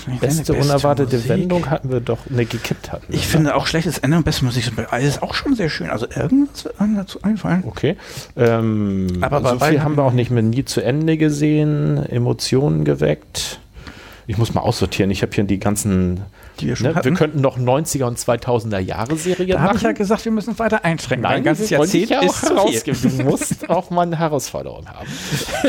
Schlechtes beste, Ende, unerwartete Musik. Wendung hatten wir doch, ne, gekippt hatten wir. Ich finde auch schlechtes Ende und beste Musik sind alles auch schon sehr schön. Also irgendwas wird einem dazu einfallen. Okay. Ähm, Aber so viel haben wir auch nicht mehr nie zu Ende gesehen, Emotionen geweckt. Ich muss mal aussortieren. Ich habe hier die ganzen. Die wir schon Ne, wir hatten. könnten noch 90er und 2000er Jahre Serien Da habe machen. ich ja gesagt, wir müssen weiter einschränken. Nein, ein ganzes wir Jahrzehnt ja ist herausgeben. Du musst auch mal eine Herausforderung haben.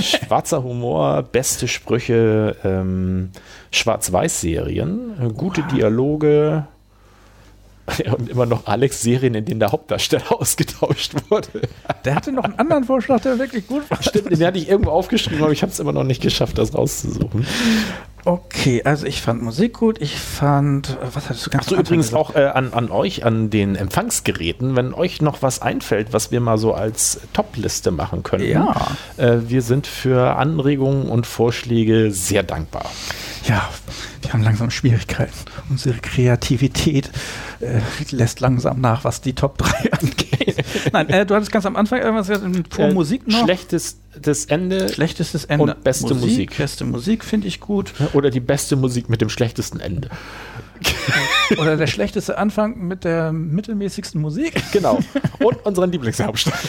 Schwarzer Humor, beste Sprüche, ähm, Schwarz-Weiß-Serien, gute Dialoge und immer noch Alex-Serien, in denen der Hauptdarsteller ausgetauscht wurde. Der hatte noch einen anderen Vorschlag, der wirklich gut war. Stimmt, den hatte ich irgendwo aufgeschrieben, aber ich habe es immer noch nicht geschafft, das rauszusuchen. Okay, also ich fand Musik gut. Ich fand, äh, was hattest du ganz Achso, übrigens gesagt? auch äh, an, an euch, an den Empfangsgeräten, wenn euch noch was einfällt, was wir mal so als Top-Liste machen können. Ja. Äh, wir sind für Anregungen und Vorschläge sehr dankbar. Ja, wir haben langsam Schwierigkeiten. Unsere Kreativität äh, lässt langsam nach, was die Top 3 angeht. Nein, äh, du hattest ganz am Anfang irgendwas gesagt, vor Äh, Musik noch. Schlechtestes Ende Schlechtestes Ende. Und beste Musik. Beste Musik finde ich gut. oder die beste Musik mit dem schlechtesten Ende. Oder der schlechteste Anfang mit der mittelmäßigsten Musik. Genau. Und unseren Lieblingshauptstadt.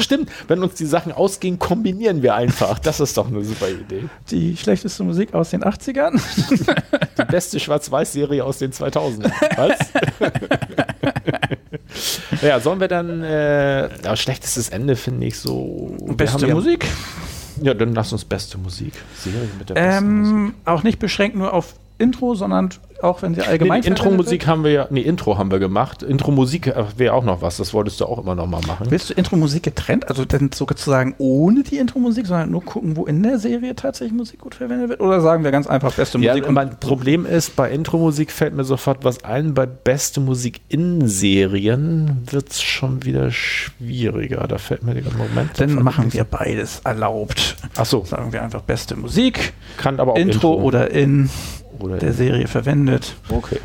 Stimmt, wenn uns die Sachen ausgehen, kombinieren wir einfach. Das ist doch eine super Idee. Die schlechteste Musik aus den 80ern. Die beste Schwarz-Weiß-Serie aus den 2000ern. Was? ja, sollen wir dann, äh, ja, schlechtestes Ende finde ich so. Beste ja, Musik. Ja, dann lass uns beste Musik. Serie mit der besten Musik. Ähm, auch nicht beschränkt nur auf Intro, sondern auch wenn sie allgemein. Nee, Intro-Musik haben wir ja, nee, Intro haben wir gemacht. Intro-Musik äh, wäre auch noch was, das wolltest du auch immer noch mal machen. Willst du Intro-Musik getrennt, also dann sozusagen ohne die Intro-Musik, sondern nur gucken, wo in der Serie tatsächlich Musik gut verwendet wird? Oder sagen wir ganz einfach beste Ja, Musik? mein Problem ist, bei Intro-Musik fällt mir sofort was ein, bei beste Musik in Serien wird es schon wieder schwieriger. Da fällt mir der Moment. dann machen wir beides erlaubt. Ach so, Sagen wir einfach beste Musik, kann aber auch Intro, oder in oder der Serie verwendet. Okay.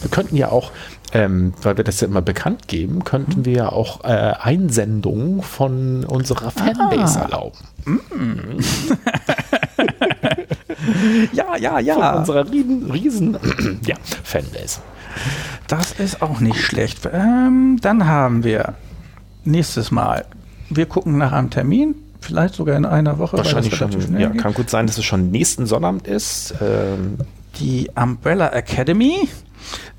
Wir könnten ja auch, ähm, weil wir das ja immer bekannt geben, könnten wir ja auch äh, Einsendungen von unserer Fanbase erlauben. Ja, ja, Von ja. unserer riesen, riesen ja, Fanbase. Das ist auch nicht schlecht. Ähm, dann haben wir nächstes Mal. Wir gucken nach einem Termin, vielleicht sogar in einer Woche. Wahrscheinlich schon. Ja, geht. kann gut sein, dass es schon nächsten Sonnabend ist. Ähm die Umbrella Academy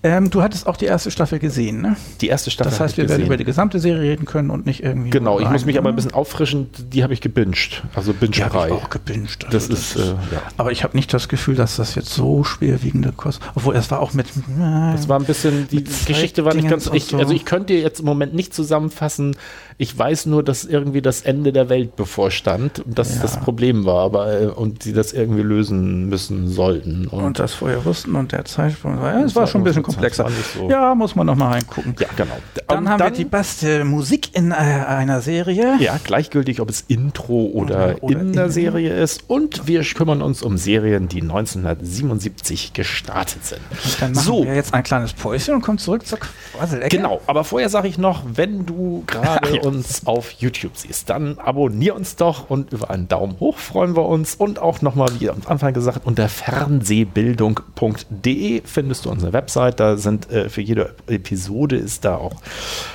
ähm, du hattest auch die erste Staffel gesehen, ne? Die erste Staffel. Das heißt, wir werden über die gesamte Serie reden können und nicht irgendwie. Genau, ich muss mich aber ein bisschen auffrischen. Die habe ich gebinged. Also binge Die habe ich auch gebinged. Also das, das, ist, äh, ja. Aber ich habe nicht das Gefühl, dass das jetzt so schwerwiegende Kost. Obwohl, es war auch mit. Es war ein bisschen. Die Geschichte war nicht ganz. Ich, so. Also, ich könnte jetzt im Moment nicht zusammenfassen. Ich weiß nur, dass irgendwie das Ende der Welt bevorstand und das ja. das Problem war, aber äh, und sie das irgendwie lösen müssen sollten. Und, und das vorher wussten und der Zeitsprung war. Ja, es war schon ein bisschen komplexer. So. Ja, muss man noch mal reingucken. Ja, genau. Dann und haben dann, wir die beste Musik in äh, einer Serie. Ja, gleichgültig, ob es Intro oder, oder, oder in der Serie ist. Und wir kümmern uns um Serien, die 1977 gestartet sind. Und dann machen so. wir jetzt ein kleines Päuschen und kommen zurück zur Quasselecke. Genau, aber vorher sage ich noch, wenn du gerade ja. uns auf YouTube siehst, dann abonnier uns doch und über einen Daumen hoch freuen wir uns. Und auch nochmal, wie am Anfang gesagt, unter fernsehbildung.de findest du unsere Website. Da sind äh, für jede Episode ist da auch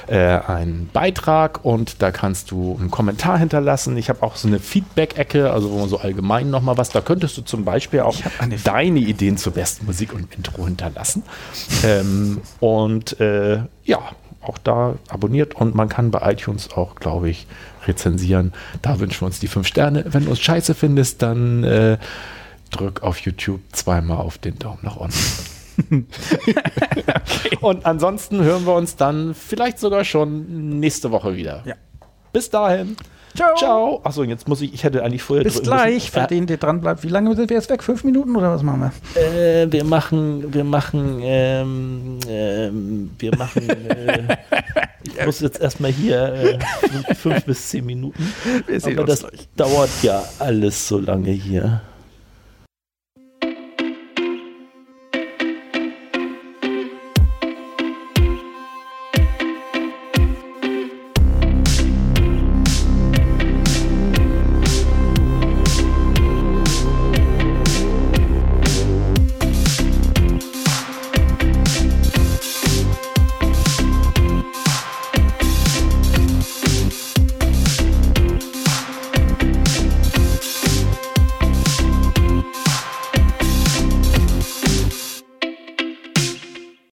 äh, ein Beitrag und da kannst du einen Kommentar hinterlassen. Ich habe auch so eine Feedback-Ecke, also wo man so allgemein nochmal was, da könntest du zum Beispiel auch deine Ideen zur besten Musik und Intro hinterlassen. ähm, und äh, ja, auch da abonniert und man kann bei iTunes auch, glaube ich, rezensieren. Da wünschen wir uns die fünf Sterne. Wenn du uns scheiße findest, dann äh, drück auf YouTube zweimal auf den Daumen nach unten. okay. Und ansonsten hören wir uns dann vielleicht sogar schon nächste Woche wieder. Ja. Bis dahin. Ciao. Ciao. Achso, jetzt muss ich, ich hätte eigentlich vorher Bis gleich, für den, der dran bleibt. Wie lange sind wir jetzt weg? Fünf Minuten oder was machen wir? Äh, wir machen, wir machen, ähm, ähm, wir machen, äh, ich muss jetzt erstmal hier äh, fünf bis zehn Minuten. Wir Aber das gleich. dauert ja alles so lange hier.